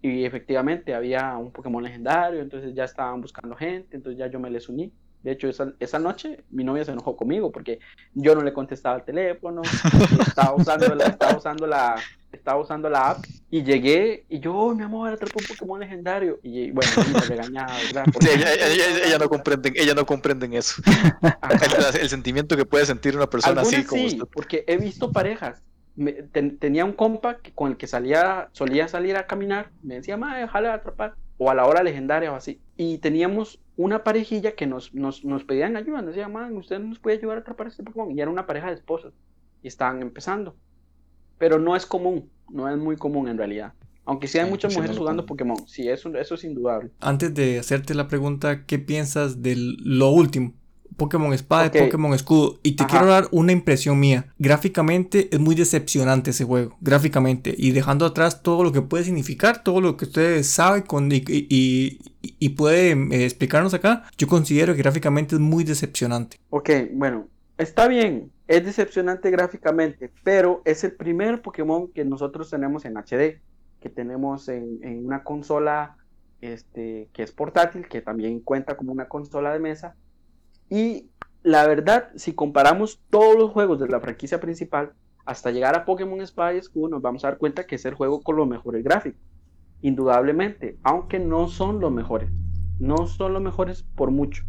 y efectivamente había un Pokémon legendario, entonces ya estaban buscando gente, entonces ya yo me les uní de hecho, esa, esa, noche mi novia se enojó conmigo porque yo no le contestaba el teléfono, [laughs] estaba usando la, estaba usando la, estaba usando la app y llegué y yo, oh, mi amor, atrapó un Pokémon legendario. Y bueno, me regañaba, ¿verdad? [laughs] ella, no comprenden, ella no comprenden eso. El, sentimiento que puede sentir una persona así como sí, porque he visto parejas. tenía un compa con el que salía, solía salir a caminar, me decía, ma, déjale atrapar o a la hora legendaria o así. Y teníamos una parejilla que nos, nos, nos pedían ayuda, nos decían, man, usted nos puede ayudar a atrapar este Pokémon. Y era una pareja de esposos y estaban empezando. Pero no es común, no es muy común en realidad. Aunque sí hay muchas mujeres jugando. Pokémon, sí, eso, eso es indudable. Antes de hacerte la pregunta, ¿qué piensas de lo último? Pokémon Espada Ok. y Pokémon Escudo. Y te Ajá. quiero dar una impresión mía. Gráficamente es muy decepcionante ese juego. Gráficamente. Y dejando atrás todo lo que puede significar, todo lo que ustedes saben con, y, y, y- y puede eh, explicarnos acá. Yo considero que gráficamente es muy decepcionante. Ok, bueno, está bien, es decepcionante gráficamente, pero es el primer Pokémon que nosotros tenemos en HD, que tenemos en, en una consola este, que es portátil, que también cuenta como una consola de mesa. Y la verdad, si comparamos todos los juegos de la franquicia principal, hasta llegar a Pokémon Espada y Escudo, nos vamos a dar cuenta que es el juego con los mejores gráficos. Indudablemente, aunque no son los mejores. No son los mejores por mucho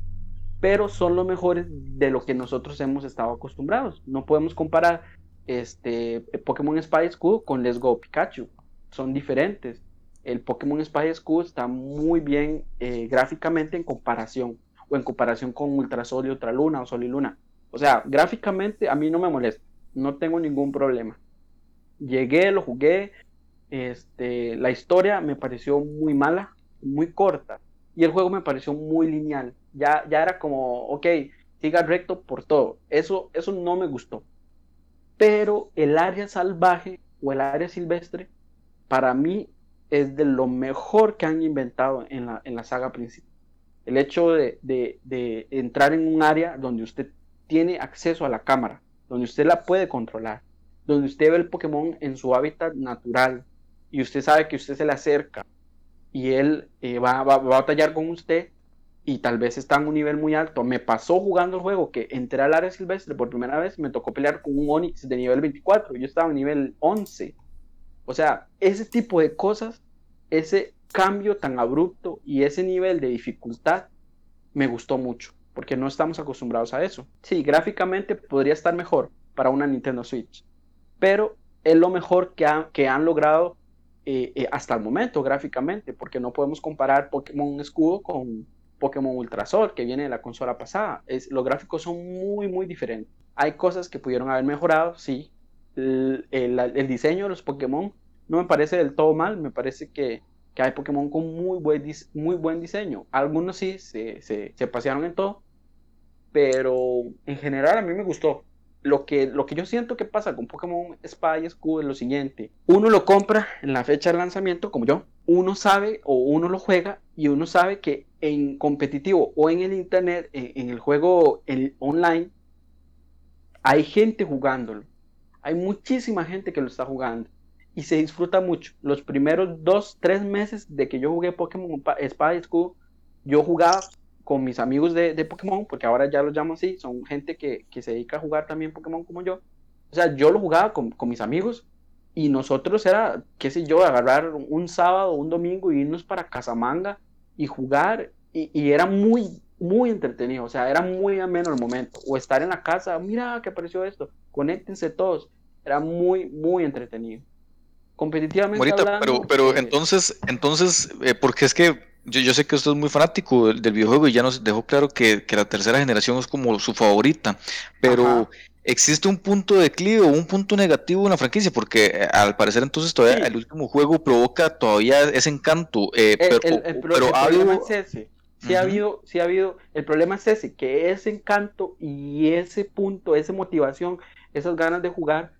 pero son los mejores de lo que nosotros hemos estado acostumbrados. No podemos comparar este Pokémon Espada y Escudo con Let's Go Pikachu. Son diferentes. El Pokémon Espada y Escudo está muy bien eh, gráficamente en comparación, o en comparación con Ultrasol y Ultraluna o Sol y Luna. O sea, gráficamente a mí no me molesta, no tengo ningún problema. Llegué, lo jugué, este, la historia me pareció muy mala, muy corta, y el juego me pareció muy lineal. Ya, ya era como, ok, siga recto por todo. Eso, eso no me gustó. Pero el área salvaje o el área silvestre, para mí, es de lo mejor que han inventado en la, en la saga principal. El hecho de, de- de entrar en un área donde usted tiene acceso a la cámara, donde usted la puede controlar, donde usted ve el Pokémon en su hábitat natural y usted sabe que usted se le acerca y él eh, va, va- va a batallar con usted y tal vez está en un nivel muy alto. Me pasó jugando el juego que entré al área silvestre por primera vez me tocó pelear con un Onix de nivel 24. Yo estaba en nivel 11. O sea, ese tipo de cosas, ese cambio tan abrupto y ese nivel de dificultad me gustó mucho, porque no estamos acostumbrados a eso. Sí, gráficamente podría estar mejor para una Nintendo Switch, pero es lo mejor que, han- que han logrado eh, eh, hasta el momento gráficamente, porque no podemos comparar Pokémon Escudo con Pokémon Ultrasol, que viene de la consola pasada. Los gráficos son muy, muy diferentes. Hay cosas que pudieron haber mejorado, sí. El- el diseño de los Pokémon no me parece del todo mal, me parece que, que hay Pokémon con muy buen, muy buen diseño. Algunos sí se, se, se pasearon en todo, pero en general a mí me gustó. Lo que, lo que yo siento que pasa con Pokémon Espada y Escudo es lo siguiente. Uno lo compra en la fecha de lanzamiento, como yo. Uno sabe o uno lo juega y uno sabe que en competitivo o en el internet, en, en el juego en- online, hay gente jugándolo. Hay muchísima gente que lo está jugando y se disfruta mucho. Los primeros dos, tres meses de que yo jugué Pokémon Pa- Espada y Escudo, yo jugaba con mis amigos de, de Pokémon, porque ahora ya los llamo así, son gente que, que se dedica a jugar también Pokémon como yo. O sea, yo lo jugaba con, con mis amigos y nosotros era, qué sé yo, agarrar un sábado, un domingo y irnos para Casamanga y jugar y, y era muy, muy entretenido, o sea, era muy ameno el momento. O estar en la casa, mira que apareció esto, conéctense todos, era muy, muy entretenido. Competitivamente Morita, hablando, pero, pero eh, entonces, entonces, eh, porque es que yo, yo sé que usted es muy fanático del, del videojuego y ya nos dejó claro que, que la tercera generación es como su favorita, pero Ajá. existe un punto de declive o un punto negativo en la franquicia, porque eh, al parecer entonces todavía Sí. el último juego provoca todavía ese encanto, eh, el, pero, el- el pro- pero el ha habido- es ese. Sí ha habido, sí ha habido, el problema es ese, que ese encanto y ese punto, esa motivación, esas ganas de jugar,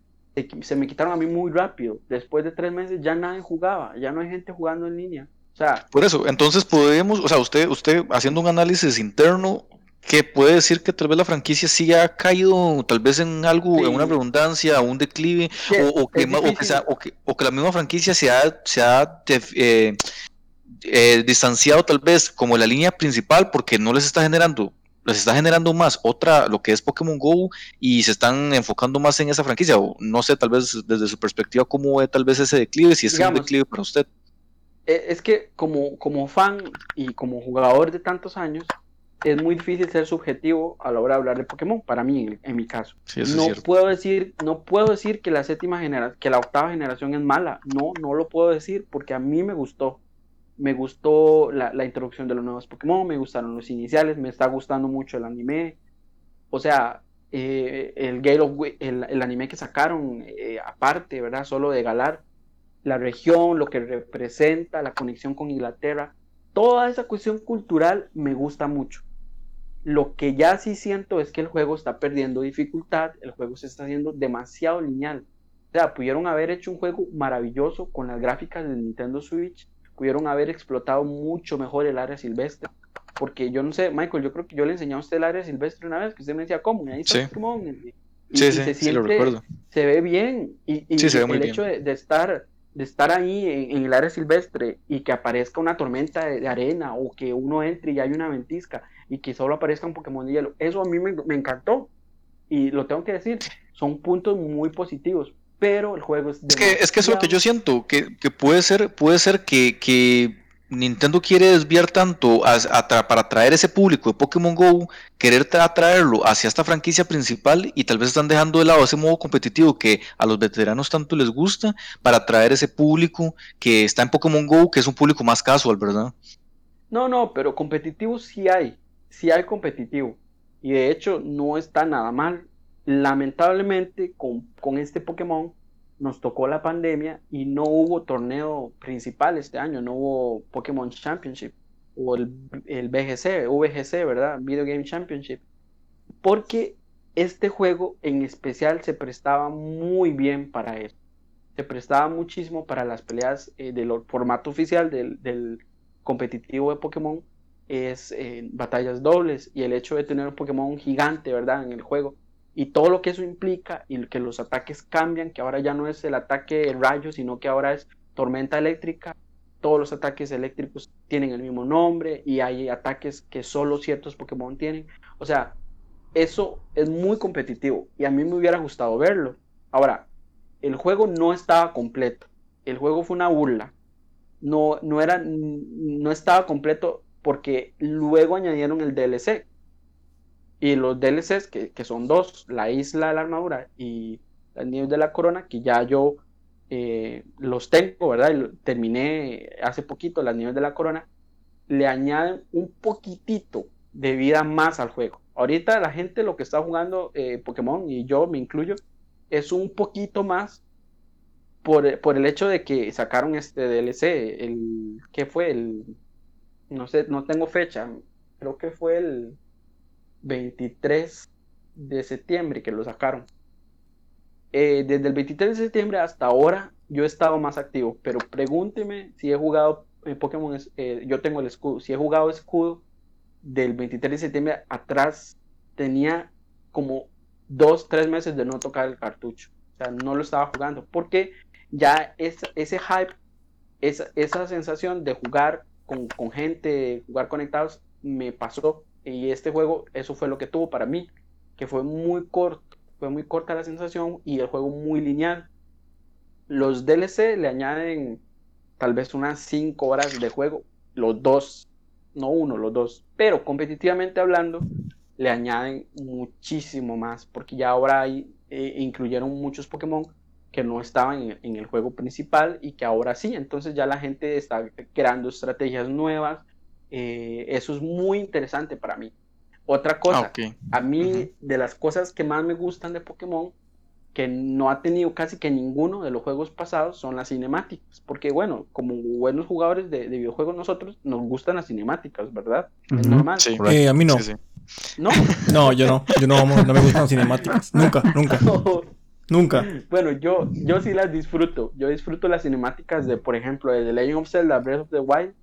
se, me quitaron a mí muy rápido. Después de tres meses ya nadie jugaba, ya no hay gente jugando en línea. O sea, Por eso, entonces podemos, o sea, usted, usted haciendo un análisis interno, que puede decir que tal vez la franquicia sí ha caído, tal vez en algo, en una redundancia, un declive, o, o que, o, que sea- o que- o que la misma franquicia se ha, se ha eh, eh, distanciado tal vez como la línea principal porque no les está generando, les está generando más otra, lo que es Pokémon Go y se están enfocando más en esa franquicia, o no sé, tal vez desde su perspectiva, cómo ve tal vez ese declive, si es un declive para usted. Eh, es que como, como fan y como jugador de tantos años, es muy difícil ser subjetivo a la hora de hablar de Pokémon, para mí, en, en mi caso. Sí, no puedo decir, no puedo decir que la séptima generación, que la octava generación es mala. No, no lo puedo decir porque a mí me gustó. Me gustó la, la introducción de los nuevos Pokémon, me gustaron los iniciales, me está gustando mucho el anime. O sea, eh, el Gale of el, el anime que sacaron eh, aparte, ¿verdad? Solo de Galar. la región, lo que representa, la conexión con Inglaterra, toda esa cuestión cultural me gusta mucho. Lo que ya sí siento es que el juego está perdiendo dificultad, el juego se está haciendo demasiado lineal. O sea, pudieron haber hecho un juego maravilloso con las gráficas de Nintendo Switch, pudieron haber explotado mucho mejor el área silvestre. Porque yo no sé, Michael, yo creo que yo le enseñé a usted el área silvestre una vez, que usted me decía, ¿cómo? Y ahí está Pokémon. Y, sí, sí, se lo recuerdo. Se ve bien. Y, el hecho de, estar de estar ahí en, el área silvestre y que aparezca una tormenta de, arena o que uno entre y hay una ventisca y que solo aparezca un Pokémon de hielo. Eso a mí me, encantó. Y lo tengo que decir, son puntos muy positivos. Pero el juego es... Es que, es que eso es lo que yo siento, que, puede ser, puede ser que, Nintendo quiere desviar tanto para atraer ese público de Pokémon Go, querer atraerlo hacia esta franquicia principal y tal vez están dejando de lado ese modo competitivo que a los veteranos tanto les gusta para atraer ese público que está en Pokémon Go, que es un público más casual, ¿verdad? No, no, pero competitivo sí hay si hay competitivo. Y de hecho no está nada mal. Lamentablemente con, este Pokémon nos tocó la pandemia y no hubo torneo principal este año, no hubo Pokémon Championship o el, el BGC, VGC, ¿verdad? Video Game Championship. Porque este juego en especial se prestaba muy bien para eso. Se prestaba muchísimo para las peleas eh, del formato oficial del, competitivo de Pokémon es eh, batallas dobles y el hecho de tener un Pokémon gigante, ¿verdad? En el juego. Y todo lo que eso implica y que los ataques cambian, que ahora ya no es el ataque rayo, sino que ahora es tormenta eléctrica. Todos los ataques eléctricos tienen el mismo nombre y hay ataques que solo ciertos Pokémon tienen. O sea, eso es muy competitivo y a mí me hubiera gustado verlo. Ahora, el juego no estaba completo. El juego fue una burla. No, no, era, no estaba completo porque luego añadieron el DLC. Y los DLCs, que, son dos, la isla de la armadura y las nieves de la corona, que ya yo eh, los tengo, ¿verdad? terminé hace poquito las nieves de la corona, le añaden un poquitito de vida más al juego. Ahorita la gente lo que está jugando eh, Pokémon, y yo me incluyo, es un poquito más por, por, el hecho de que sacaron este DLC, el que fue el no sé, no tengo fecha, creo que fue el 23 de septiembre que lo sacaron. Eh, desde el 23 de septiembre hasta ahora yo he estado más activo, pero pregúnteme si he jugado en Pokémon, eh, yo tengo el escudo, si he jugado escudo del 23 de septiembre atrás tenía como dos, tres meses de no tocar el cartucho. O sea, no lo estaba jugando. Porque ya es, ese hype, esa, esa sensación de jugar con, con gente, jugar conectados, me pasó. Y este juego, eso fue lo que tuvo para mí, que fue muy corto, fue muy corta la sensación y el juego muy lineal. Los DLC le añaden tal vez unas 5 horas de juego, los dos, no uno, los dos, pero competitivamente hablando, le añaden muchísimo más, porque ya ahora hay, eh, incluyeron muchos Pokémon que no estaban en, el juego principal y que ahora sí. Entonces ya la gente está creando estrategias nuevas. Eh, eso es muy interesante para mí. Otra cosa, a mí de las cosas que más me gustan de Pokémon, que no ha tenido casi que ninguno de los juegos pasados, son las cinemáticas. Porque bueno, como buenos jugadores de, videojuegos nosotros, nos gustan las cinemáticas, ¿verdad? Es normal. Eh, a mí no. ¿No? [laughs] No, yo no. Yo no, no me gustan las cinemáticas. Nunca, nunca. [laughs] Nunca. Bueno, yo, yo sí las disfruto. Yo disfruto las cinemáticas de, por ejemplo, de The Legend of Zelda Breath of the Wild.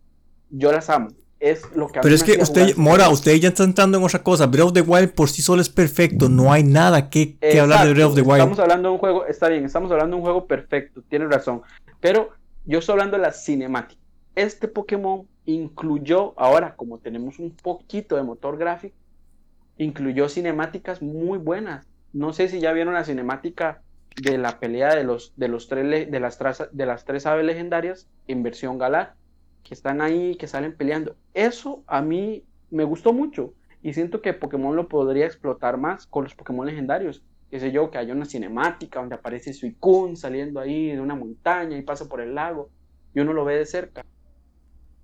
Yo las amo. Es lo que Pero es que usted, Mora, usted ya está entrando en otra cosa. Breath of the Wild por sí solo es perfecto. No hay nada que, hablar de Breath of the Wild. Estamos hablando de un juego, está bien, estamos hablando de un juego perfecto. Tiene razón. Pero yo estoy hablando de las cinemáticas. Este Pokémon incluyó, ahora como tenemos un poquito de motor gráfico, incluyó cinemáticas muy buenas no sé si ya vieron la cinemática de la pelea de los, de los tres de las, de las tres aves legendarias en versión galar, que están ahí, que salen peleando. Eso a mí me gustó mucho y siento que Pokémon lo podría explotar más con los Pokémon legendarios. Qué sé yo, que haya una cinemática donde aparece Suicune saliendo ahí de una montaña y pasa por el lago y uno lo ve de cerca.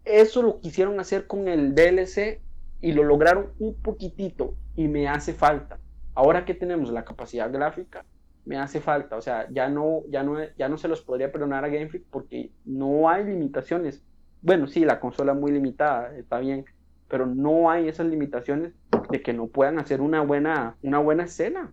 Eso lo quisieron hacer con el DLC y lo lograron un poquitito y me hace falta. Ahora que tenemos la capacidad gráfica, me hace falta. O sea, ya no, ya no, ya no se los podría perdonar a Game Freak porque no hay limitaciones. Bueno, sí, la consola es muy limitada, está bien, pero no hay esas limitaciones de que no puedan hacer una buena, una buena escena.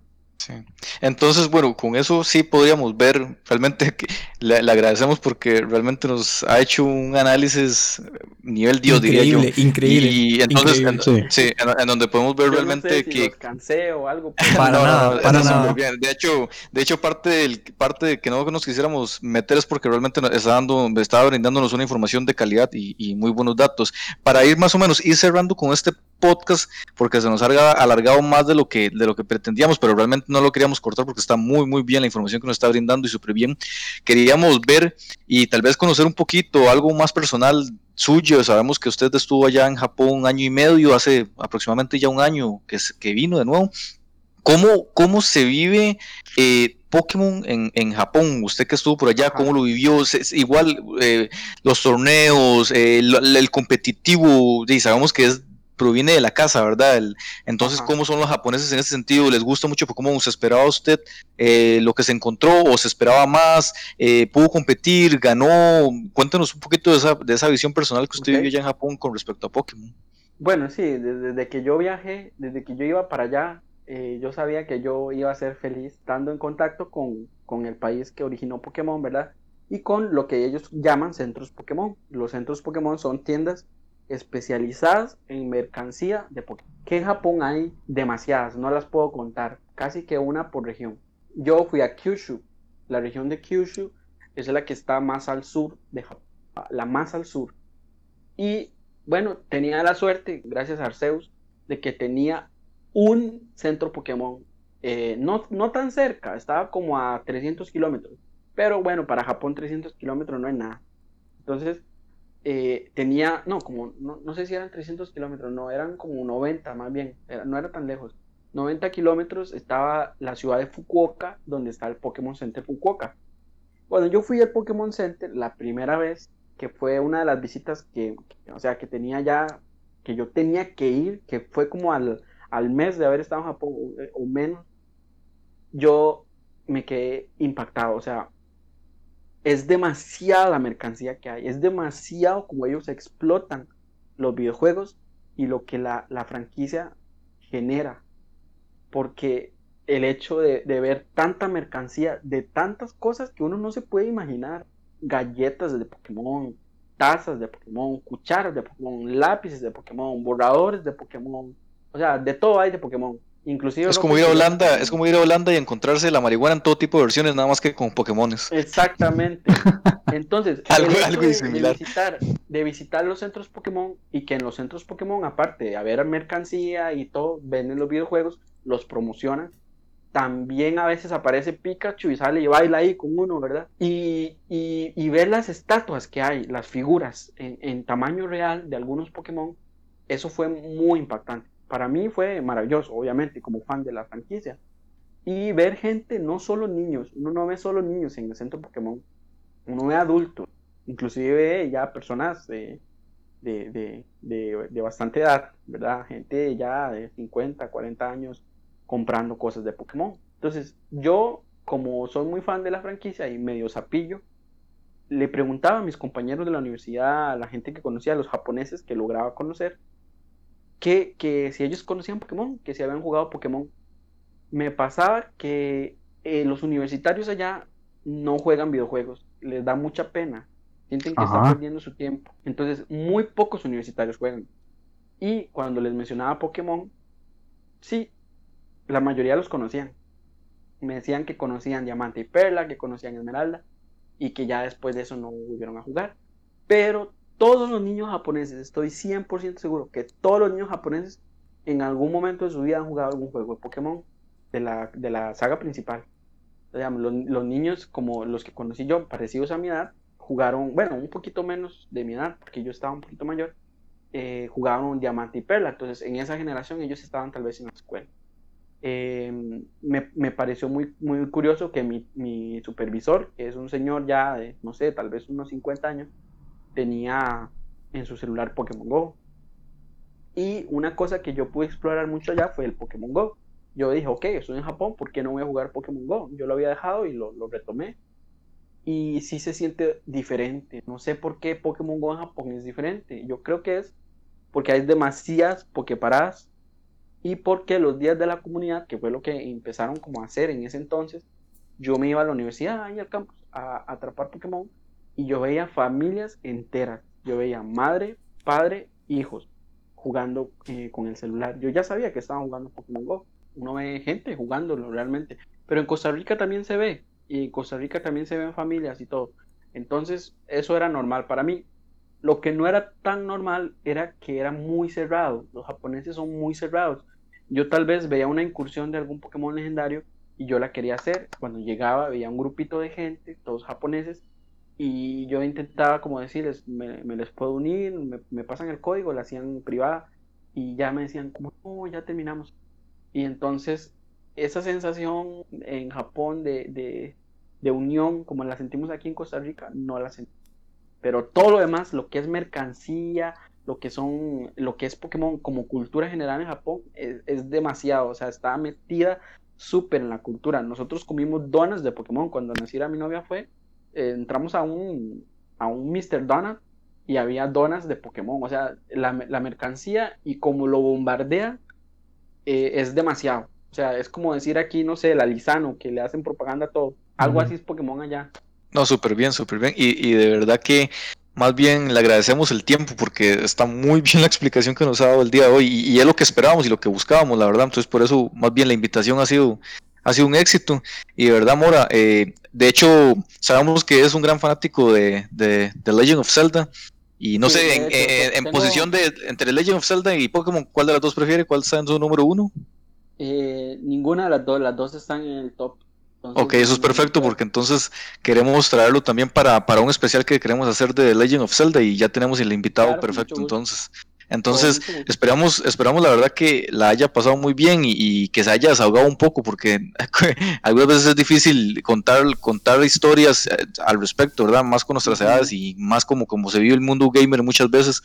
Entonces, bueno, con eso sí podríamos ver, realmente que [laughs] le, agradecemos porque realmente nos ha hecho un análisis nivel Dios, diría yo. Increíble, Y entonces, En, sí. en, donde podemos ver realmente que... cansé o algo. [laughs] Para nada, para nada. De hecho, de hecho parte, del, parte de que no nos quisiéramos meter es porque realmente está dando, estaba brindándonos una información de calidad y, y muy buenos datos. Para ir más o menos, ir cerrando con este podcast porque se nos ha alargado más de lo que de lo que pretendíamos, pero realmente no lo queríamos cortar porque está muy muy bien la información que nos está brindando y súper bien. Queríamos ver y tal vez conocer un poquito algo más personal suyo. Sabemos que usted estuvo allá en Japón un año y medio, hace aproximadamente ya un año que, que vino de nuevo. ¿Cómo, cómo se vive eh, Pokémon en, en, Japón? Usted que estuvo por allá, ¿cómo lo vivió? igual eh, los torneos, eh, el, el, competitivo, y sabemos que es proviene de la casa, ¿verdad? entonces, ¿cómo son los japoneses en ese sentido? ¿Les gusta mucho cómo ¿Se esperaba usted eh, lo que se encontró o se esperaba más? Eh, ¿Pudo competir? ¿Ganó? Cuéntenos un poquito de esa, de esa visión personal que usted vivió allá en Japón con respecto a Pokémon. Bueno, sí, desde, que yo viajé, desde que yo iba para allá, eh, yo sabía que yo iba a ser feliz estando en contacto con, con el país que originó Pokémon, ¿verdad? Y con lo que ellos llaman centros Pokémon. Los centros Pokémon son tiendas especializadas en mercancía de Pokémon. Que en Japón hay demasiadas, no las puedo contar, casi que una por región. Yo fui a Kyushu, la región de Kyushu es la que está más al sur de Japón, la más al sur. Y bueno, tenía la suerte, gracias a Arceus, de que tenía un centro Pokémon, eh, no, no tan cerca, estaba como a 300 kilómetros. Pero bueno, para Japón 300 kilómetros no es nada. Entonces, eh, tenía, no, como, no, sé si eran 300 kilómetros, no, eran como 90 más bien, no era tan lejos. 90 kilómetros estaba la ciudad de Fukuoka, donde está el Pokémon Center Fukuoka. Cuando yo fui al Pokémon Center la primera vez, que fue una de las visitas que, o sea, que tenía ya, que yo tenía que ir, que fue como al, al mes de haber estado en Japón o menos, yo me quedé impactado, o sea, es demasiada la mercancía que hay, es demasiado como ellos explotan los videojuegos y lo que la, franquicia genera. Porque el hecho de, ver tanta mercancía, de tantas cosas que uno no se puede imaginar, galletas de Pokémon, tazas de Pokémon, cucharas de Pokémon, lápices de Pokémon, borradores de Pokémon, o sea, de todo hay de Pokémon. Inclusive es como ir a Holanda, es como ir a Holanda y encontrarse la marihuana en todo tipo de versiones, nada más que con Pokémones. Exactamente. [laughs] Entonces, algo, algo de, similar. visitar, de visitar los centros Pokémon y que en los centros Pokémon, aparte de haber mercancía y todo, venden los videojuegos, los promocionan. También a veces aparece Pikachu y sale y baila ahí con uno, ¿verdad? Y, y, ver las estatuas que hay, las figuras en, en tamaño real de algunos Pokémon, eso fue muy impactante para mí fue maravilloso, obviamente, como fan de la franquicia. Y ver gente, no solo niños, uno no ve solo niños en el centro Pokémon, uno ve adultos, inclusive ya personas de, de, de, bastante edad, ¿verdad? Gente ya de 50, 40 años comprando cosas de Pokémon. Entonces, yo, como soy muy fan de la franquicia y medio zapillo, le preguntaba a mis compañeros de la universidad, a la gente que conocía, a los japoneses que lograba conocer, que, si ellos conocían Pokémon, que si habían jugado Pokémon. Me pasaba que eh, los universitarios allá no juegan videojuegos, les da mucha pena, sienten que están perdiendo su tiempo. Entonces, muy pocos universitarios juegan. Y cuando les mencionaba Pokémon, sí, la mayoría los conocían. Me decían que conocían Diamante y Perla, que conocían Esmeralda, y que ya después de eso no volvieron a jugar. Pero todos los niños japoneses, estoy 100% seguro que todos los niños japoneses en algún momento de su vida han jugado algún juego de Pokémon de la, de la saga principal. los, niños como los que conocí yo, parecidos a mi edad, jugaron, bueno, un poquito menos de mi edad, porque yo estaba un poquito mayor, eh, jugaron Diamante y Perla. Entonces, en esa generación ellos estaban tal vez en la escuela. Em, me, me, pareció muy, muy curioso que mi, mi supervisor, que es un señor ya de, no sé, tal vez unos 50 años, tenía en su celular Pokémon Go. Y una cosa que yo pude explorar mucho allá fue el Pokémon Go. yo dije, ok, estoy en Japón, ¿por qué no voy a jugar Pokémon Go? Yo lo había dejado y lo, retomé. Y sí se siente diferente. No sé por qué Pokémon Go en Japón es diferente. Yo creo que es porque hay demasiadas Poképaradas y porque los días de la comunidad, que fue lo que empezaron como a hacer en ese entonces, yo me iba a la universidad y al campus a, atrapar Pokémon y yo veía familias enteras. Yo veía madre, padre, hijos jugando eh, con el celular. Yo ya sabía que estaban jugando Pokémon Go. Uno ve gente jugándolo realmente. Pero en Costa Rica también se ve. Y en Costa Rica también se ven familias y todo. Entonces, eso era normal para mí. Lo que no era tan normal era que era muy cerrado. Los japoneses son muy cerrados. Yo tal vez veía una incursión de algún Pokémon legendario y yo la quería hacer. Cuando llegaba veía un grupito de gente, todos japoneses, y yo intentaba como decirles, me, les puedo unir, me, pasan el código, la hacían privada y ya me decían, como, ya terminamos. Y entonces esa sensación en Japón de, de, unión, como la sentimos aquí en Costa Rica, no la sentí. Pero todo lo demás, lo que es mercancía, lo que son, lo que es Pokémon como cultura general en Japón, es, es demasiado, o sea, está metida súper en la cultura. Nosotros comimos donas de Pokémon. Cuando naciera mi novia fue, eh, entramos a un, a un Mr. Donut y había donas de Pokémon. O sea, la, la mercancía y como lo bombardea eh, es demasiado. O sea, es como decir aquí, no sé, la Lizano, que le hacen propaganda a todo. Algo así es Pokémon allá. No, súper bien, súper bien. Y, y de verdad que más bien le agradecemos el tiempo porque está muy [laughs] bien la explicación que nos ha dado el día de hoy y, es lo que esperábamos y lo que buscábamos, la verdad. Entonces, por eso, más bien la invitación ha sido, ha sido un éxito. Y de verdad, Mora, eh, de hecho, sabemos que es un gran fanático de, de, Legend of Zelda. Y no sé, en, posición de entre Legend of Zelda y Pokémon, ¿cuál de las dos prefiere? ¿Cuál está en su número uno? Eh, ninguna de las dos, las dos están en el top ok, eso es perfecto porque entonces queremos traerlo también para, para un especial que queremos hacer de Legend of Zelda y ya tenemos el invitado perfecto entonces. Entonces, esperamos, esperamos la verdad que la haya pasado muy bien y, que se haya desahogado un poco, porque [laughs] algunas veces es difícil contar, contar historias eh, al respecto, ¿verdad? Más con nuestras edades y más como, como se vive el mundo gamer muchas veces.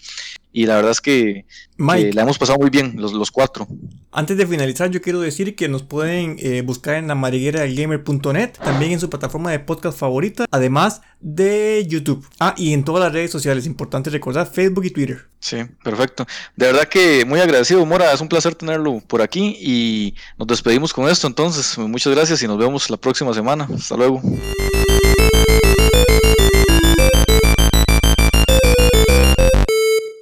Y la verdad es que, la hemos pasado muy bien, los, los, cuatro. Antes de finalizar, yo quiero decir que nos pueden eh, buscar en la madriguera del gamer.net, también en su plataforma de podcast favorita, además de YouTube. Ah, y en todas las redes sociales, importante recordar, Facebook y Twitter. Sí, perfecto. De verdad que muy agradecido, Mora. Es un placer tenerlo por aquí y nos despedimos con esto. Entonces, muchas gracias y nos vemos la próxima semana. Hasta luego.